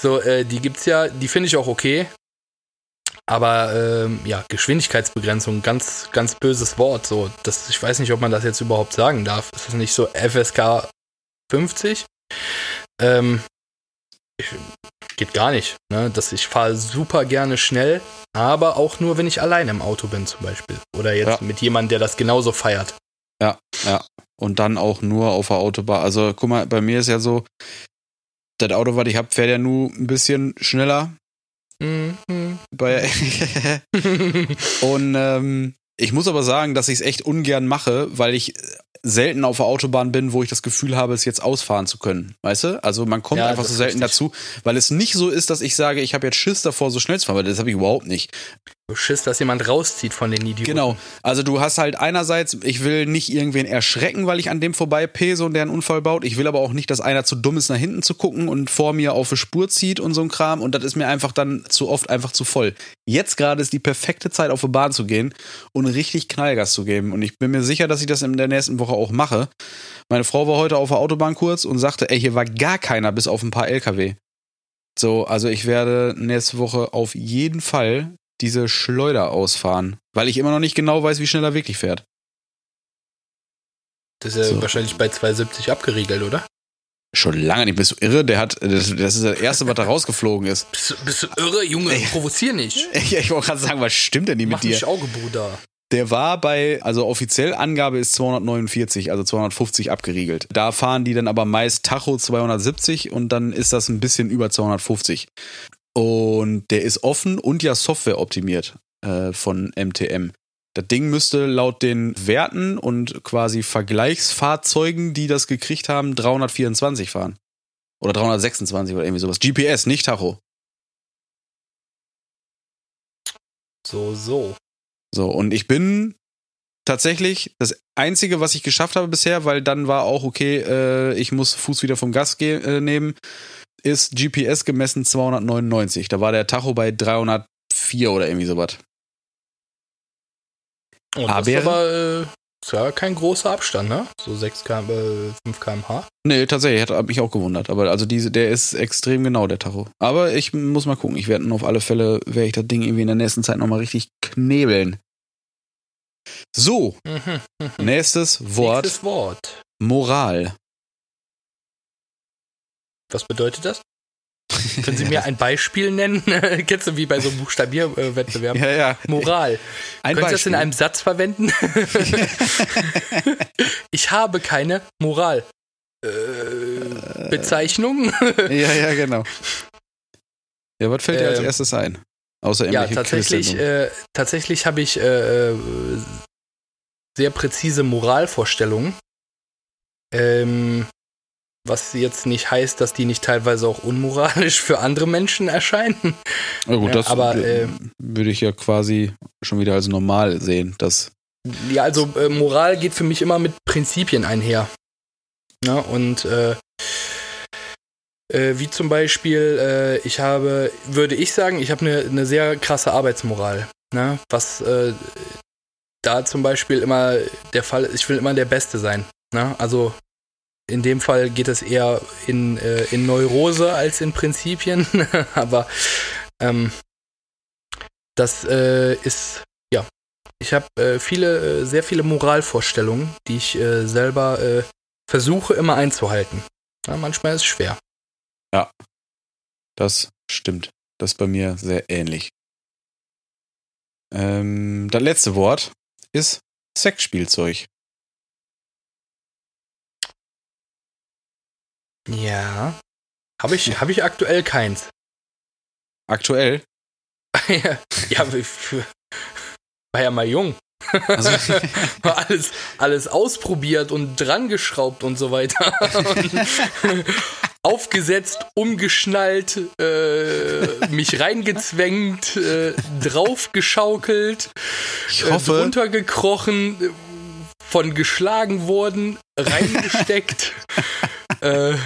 so, äh, die gibt's ja, die finde ich auch okay. Aber ähm, ja, Geschwindigkeitsbegrenzung, ganz, ganz böses Wort. So, das, ich weiß nicht, ob man das jetzt überhaupt sagen darf. Ist das nicht so FSK 50? Ähm, geht gar nicht. Ne? Das, ich fahre super gerne schnell, aber auch nur, wenn ich alleine im Auto bin, zum Beispiel. Oder jetzt Ja. mit jemandem, der das genauso feiert. Ja, ja. Und dann auch nur auf der Autobahn. Also guck mal, bei mir ist ja so, das Auto, was ich hab, fährt ja nur ein bisschen schneller. Mhm. Bei und ähm, ich muss aber sagen, dass ich es echt ungern mache, weil ich selten auf der Autobahn bin, wo ich das Gefühl habe, es jetzt ausfahren zu können. Weißt du? Also man kommt Ja, einfach so selten richtig. dazu, weil es nicht so ist, dass ich sage, ich habe jetzt Schiss davor, so schnell zu fahren, weil das habe ich überhaupt nicht. Schiss, dass jemand rauszieht von den Idioten. Genau. Also du hast halt einerseits, ich will nicht irgendwen erschrecken, weil ich an dem vorbei pese und der einen Unfall baut. Ich will aber auch nicht, dass einer zu dumm ist, nach hinten zu gucken und vor mir auf eine Spur zieht und so ein Kram. Und das ist mir einfach dann zu oft einfach zu voll. Jetzt gerade ist die perfekte Zeit, auf die Bahn zu gehen und richtig Knallgas zu geben. Und ich bin mir sicher, dass ich das in der nächsten Woche auch mache. Meine Frau war heute auf der Autobahn kurz und sagte, ey, hier war gar keiner, bis auf ein paar LKW. So, also ich werde nächste Woche auf jeden Fall diese Schleuder ausfahren, weil ich immer noch nicht genau weiß, wie schnell er wirklich fährt. Das ist ja So. wahrscheinlich bei 270 abgeriegelt, oder? Schon lange nicht. Bist du irre? Der hat, das, das ist das erste, was da rausgeflogen ist. Bist, du- bist du irre, Junge? Ey. Provozier nicht. Ich, ich wollte gerade sagen, was stimmt denn nicht Mach mit dir? Auge, Bruder. Der war bei, also offiziell Angabe ist 249, also 250 abgeriegelt. Da fahren die dann aber meist Tacho 270 und dann ist das ein bisschen über 250. Und der ist offen und ja Software optimiert äh, von MTM. Das Ding müsste laut den Werten und quasi Vergleichsfahrzeugen, die das gekriegt haben, 324 fahren. Oder 326 oder irgendwie sowas. GPS, nicht Tacho. So, so. So, und ich bin tatsächlich das Einzige, was ich geschafft habe bisher, weil dann war auch okay, äh, ich muss Fuß wieder vom Gas äh, nehmen, ist GPS gemessen 299. Da war der Tacho bei 304 oder irgendwie sowas. Und Aber- das ist aber äh, ja kein großer Abstand, ne? So 6 km, äh, 5 km/h. Nee, tatsächlich, hat, hat mich auch gewundert. Aber also diese, der ist extrem genau, der Tacho. Aber ich muss mal gucken. Ich werde auf alle Fälle, werde ich das Ding irgendwie in der nächsten Zeit nochmal richtig knebeln. So, Mhm. nächstes Wort, Nächstes Wort. Moral. Was bedeutet das? Können Sie mir ein Beispiel nennen? Kennst du wie bei so einem Buchstabierwettbewerb? Ja, ja. Moral. Ein Können Sie das in einem Satz verwenden? ich habe keine Moral. Äh, Bezeichnung? Ja, ja, genau. Ja, was fällt dir als Ähm, erstes ein? Außer ja, tatsächlich, äh, tatsächlich habe ich äh, äh, sehr präzise Moralvorstellungen. Ähm, was jetzt nicht heißt, dass die nicht teilweise auch unmoralisch für andere Menschen erscheinen. Na gut, das aber, äh, würde ich ja quasi schon wieder als normal sehen. Das, Ja, also äh, Moral geht für mich immer mit Prinzipien einher. Ja, und äh, äh, wie zum Beispiel, äh, ich habe, würde ich sagen, ich habe eine eine sehr krasse Arbeitsmoral. Ne? Was äh, da zum Beispiel immer der Fall ist, ich will immer der Beste sein. Ne? Also in dem Fall geht es eher in, äh, in Neurose als in Prinzipien, aber ähm, das äh, ist ja ich habe äh, viele, äh, sehr viele Moralvorstellungen, die ich äh, selber äh, versuche immer einzuhalten. Ja, manchmal ist es schwer. das stimmt. Das ist bei mir sehr ähnlich. Ähm, das letzte Wort ist Sexspielzeug. Ja. Habe ich, hab ich aktuell keins. Aktuell. ja, war ja mal jung. Also, War alles, alles ausprobiert und dran geschraubt und so weiter. Und aufgesetzt, umgeschnallt, äh, mich reingezwängt, äh, draufgeschaukelt, ich äh, hoffe, drunter gekrochen, äh, von geschlagen worden, reingesteckt, äh,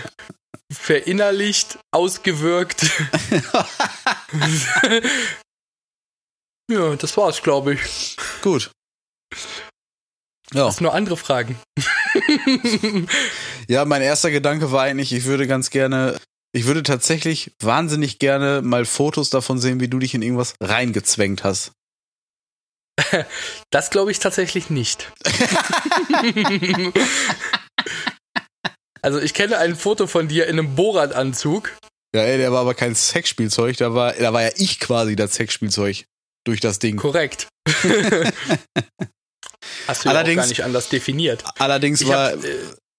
verinnerlicht, ausgewirkt. ja, das war's, glaube ich. gut. Ja. Hast du noch andere Fragen? ja, mein erster Gedanke war eigentlich, ich würde ganz gerne Ich würde tatsächlich wahnsinnig gerne mal Fotos davon sehen, wie du dich in irgendwas reingezwängt hast. Das glaube ich tatsächlich nicht. Also ich kenne ein Foto von dir in einem Borat-Anzug. Ja, ey, der war aber kein Sexspielzeug, da war, da war ja ich quasi das Sexspielzeug durch das Ding. Korrekt. Hast du Allerdings- ja gar nicht anders definiert. Allerdings Ich war hab, äh,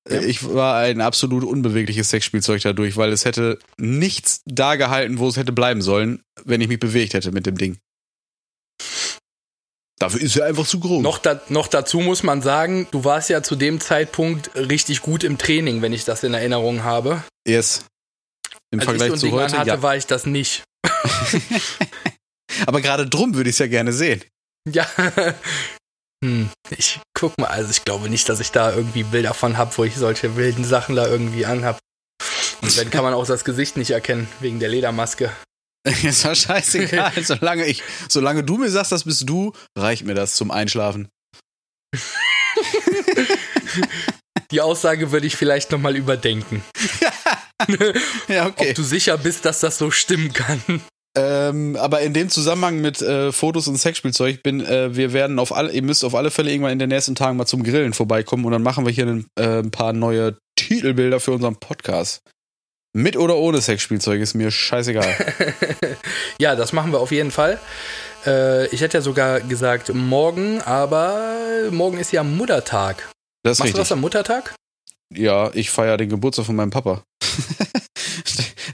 äh, ich war ein absolut unbewegliches Sexspielzeug dadurch, weil es hätte nichts da gehalten, wo es hätte bleiben sollen, wenn ich mich bewegt hätte mit dem Ding. Dafür ist er einfach zu groß. noch, da, noch dazu muss man sagen, du warst ja zu dem Zeitpunkt richtig gut im Training, wenn ich das in Erinnerung habe. Yes. Im Als Vergleich ich so zu heute, anhatte, ja. war ich das nicht. Aber gerade drum würde ich es ja gerne sehen. Ja. Hm, ich guck mal, also ich glaube nicht, dass ich da irgendwie Bilder von hab, wo ich solche wilden Sachen da irgendwie anhab. Und dann kann man auch das Gesicht nicht erkennen, wegen der Ledermaske. ist doch scheißegal. solange, ich, solange du mir sagst, das bist du, reicht mir das zum Einschlafen. Die Aussage würde ich vielleicht nochmal überdenken. Ja, okay. Ob du sicher bist, dass das so stimmen kann. Ähm, aber in dem Zusammenhang mit äh, Fotos und Sexspielzeug bin, äh, wir werden auf alle, ihr müsst auf alle Fälle irgendwann in den nächsten Tagen mal zum Grillen vorbeikommen und dann machen wir hier ein, äh, ein paar neue Titelbilder für unseren Podcast. Mit oder ohne Sexspielzeug ist mir scheißegal. ja, das machen wir auf jeden Fall. Äh, ich hätte ja sogar gesagt morgen, aber morgen ist ja Muttertag. Das ist Machst du das richtig. am Muttertag? Ja, ich feiere den Geburtstag von meinem Papa.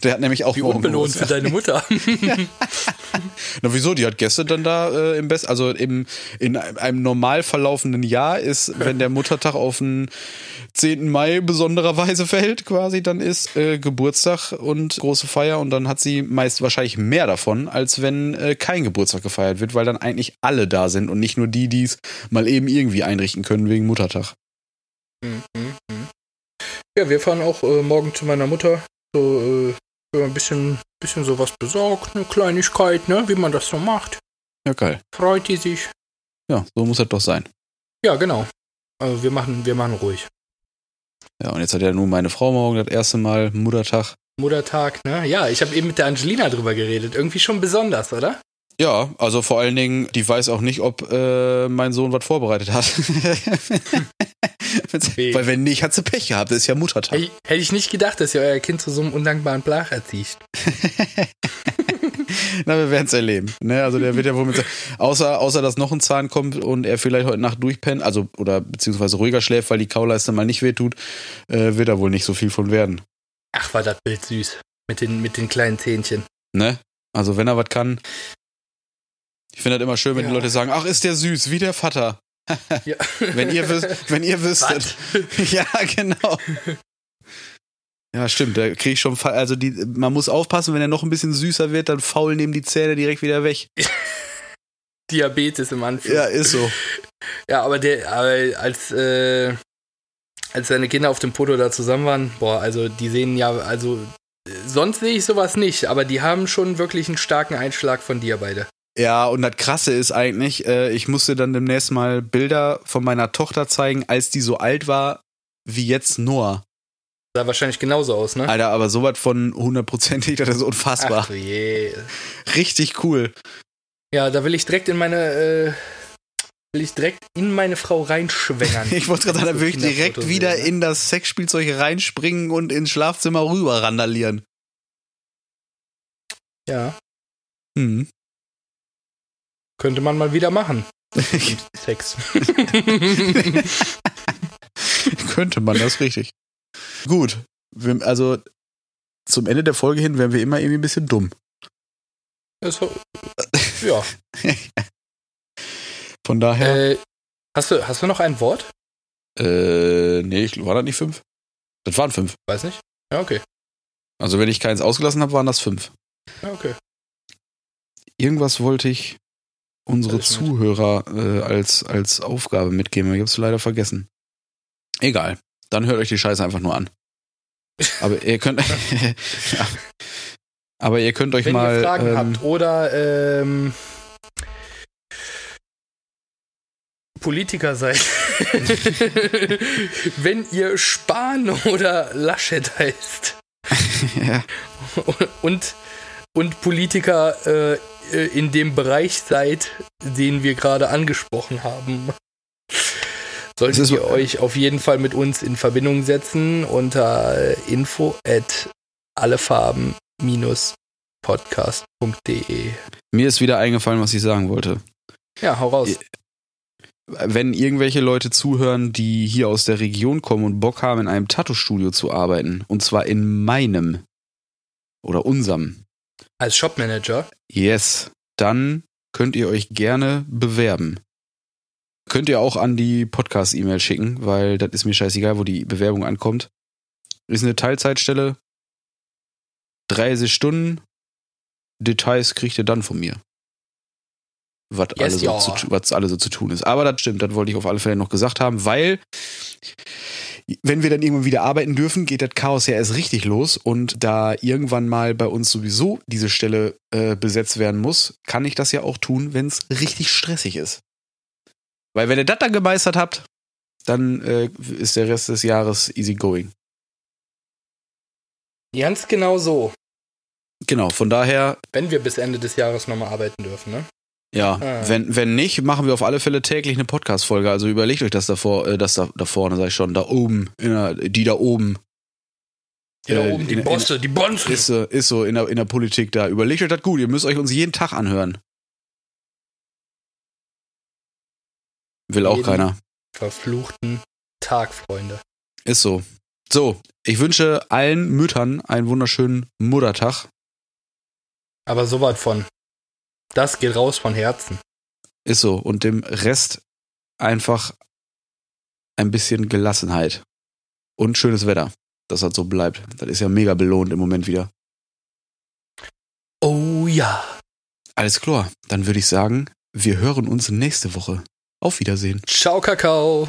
Der hat nämlich auch Wie morgen unbelohnt für deine Mutter. Na wieso? Die hat gestern dann da äh, im Best, also im, in einem normal verlaufenden Jahr ist, wenn der Muttertag auf den 10. Mai besondererweise fällt, quasi, dann ist äh, Geburtstag und große Feier und dann hat sie meist wahrscheinlich mehr davon, als wenn äh, kein Geburtstag gefeiert wird, weil dann eigentlich alle da sind und nicht nur die, die es mal eben irgendwie einrichten können wegen Muttertag. Mhm, mhm. ja, wir fahren auch äh, morgen zu meiner Mutter. So, äh, ein bisschen, bisschen sowas besorgt, eine Kleinigkeit, ne, wie man das so macht. Ja, geil. Freut die sich. Ja, so muss das doch sein. Ja, genau. Also wir machen, wir machen ruhig. Ja, und jetzt hat ja nun meine Frau morgen das erste Mal Muttertag. Muttertag, ne? Ja, ich habe eben mit der Angelina drüber geredet. Irgendwie schon besonders, oder? Ja, also vor allen Dingen, die weiß auch nicht, ob äh, mein Sohn was vorbereitet hat. Weil wenn nicht, hat sie Pech gehabt. Das ist ja Muttertag. Hätte ich- hätte ich nicht gedacht, dass ihr euer Kind zu so einem undankbaren Plach erzieht. Na, wir werden es erleben. Ne? Also der wird ja wohl mit außer, außer dass noch ein Zahn kommt und er vielleicht heute Nacht durchpennt, also oder beziehungsweise ruhiger schläft, weil die Kauleiste mal nicht wehtut, äh, wird da wohl nicht so viel von werden. Ach, war das Bild süß. Mit den, mit den kleinen Zähnchen. Ne? Also wenn er was kann. Ich finde das immer schön, wenn Ja. die Leute sagen, ach, ist der süß, wie der Vater. Ja. Wenn ihr wisst, wenn ihr wüsstet. Ja, genau. Ja, stimmt, da kriege ich schon, also die, man muss aufpassen, wenn er noch ein bisschen süßer wird, dann faulen dem die Zähne direkt wieder weg. Diabetes im Anfang. Ja, ist so. Ja, aber der, aber als, äh, als seine Kinder auf dem Foto da zusammen waren, boah, also die sehen ja, also sonst sehe ich sowas nicht, aber die haben schon wirklich einen starken Einschlag von dir beide. Ja, und das Krasse ist eigentlich, äh, ich musste dann demnächst mal Bilder von meiner Tochter zeigen, als die so alt war wie jetzt Noah. Sah wahrscheinlich genauso aus, ne? Alter, aber sowas von hundertprozentig, das ist Ach unfassbar. du je. Richtig cool. Ja, da will ich direkt in meine, äh, will ich direkt in meine Frau reinschwängern. Ich wollte gerade sagen, da würde ich direkt sehen, wieder ne? in das Sexspielzeug reinspringen und ins Schlafzimmer rüber randalieren. Ja, Hm. Könnte man mal wieder machen. Sex. Könnte man, das ist richtig. Gut. Wir, also zum Ende der Folge hin werden wir immer irgendwie ein bisschen dumm. Also, ja. Von daher. Äh, hast, du, hast du noch ein Wort? Äh, nee, ich, war das nicht fünf? Das waren fünf. Weiß nicht. Ja, okay. Also wenn ich keins ausgelassen habe, waren das fünf. Ja, okay. Irgendwas wollte ich unsere. Zuhörer äh, als, als Aufgabe mitgeben. Ich habe es leider vergessen. Egal. Dann hört euch die Scheiße einfach nur an. Aber ihr könnt. ja. Aber ihr könnt euch Wenn mal. ihr Fragen ähm, habt oder ähm, Politiker seid, wenn ihr Spahn oder Laschet heißt, ja. und, und Politiker äh, äh, in dem Bereich seid, den wir gerade angesprochen haben. Solltet ihr euch auf jeden Fall mit uns in Verbindung setzen unter info at allefarben-podcast.de. Mir ist wieder eingefallen, was ich sagen wollte. Ja, hau raus. Wenn irgendwelche Leute zuhören, die hier aus der Region kommen und Bock haben, in einem Tattoo-Studio zu arbeiten, und zwar in meinem oder unserem. Als Shopmanager? Yes. Dann könnt ihr euch gerne bewerben. Könnt ihr auch an die Podcast-E-Mail schicken, weil das ist mir scheißegal, wo die Bewerbung ankommt. Ist eine Teilzeitstelle. 30 Stunden. Details kriegt ihr dann von mir. Was, yes, alle so ja. zu, was alle so zu tun ist. Aber das stimmt, das wollte ich auf alle Fälle noch gesagt haben, weil wenn wir dann irgendwann wieder arbeiten dürfen, geht das Chaos ja erst richtig los. Und da irgendwann mal bei uns sowieso diese Stelle äh, besetzt werden muss, kann ich das ja auch tun, wenn es richtig stressig ist. Weil wenn ihr das dann gemeistert habt, dann äh, ist der Rest des Jahres easy going. Ganz genau so. Genau, von daher. Wenn wir bis Ende des Jahres nochmal arbeiten dürfen, ne? Ja, ah. wenn, wenn nicht, machen wir auf alle Fälle täglich eine Podcast-Folge. Also überlegt euch das davor, äh, das da, da vorne, sag ich schon, da oben, der, die da oben. Die da äh, oben, die in, Bosse, in, die Bonzen. Ist, ist so in der, in der Politik da. Überlegt euch das gut, ihr müsst euch uns jeden Tag anhören. Will auch keiner. Verfluchten Tag, Freunde. Ist so. So, ich wünsche allen Müttern einen wunderschönen Muttertag. Aber so weit von. Das geht raus von Herzen. Ist so. Und dem Rest einfach ein bisschen Gelassenheit. Und schönes Wetter, dass das so bleibt. Das ist ja mega belohnt im Moment wieder. Oh ja. Alles klar. Dann würde ich sagen, wir hören uns nächste Woche. Auf Wiedersehen. Ciao, Kakao.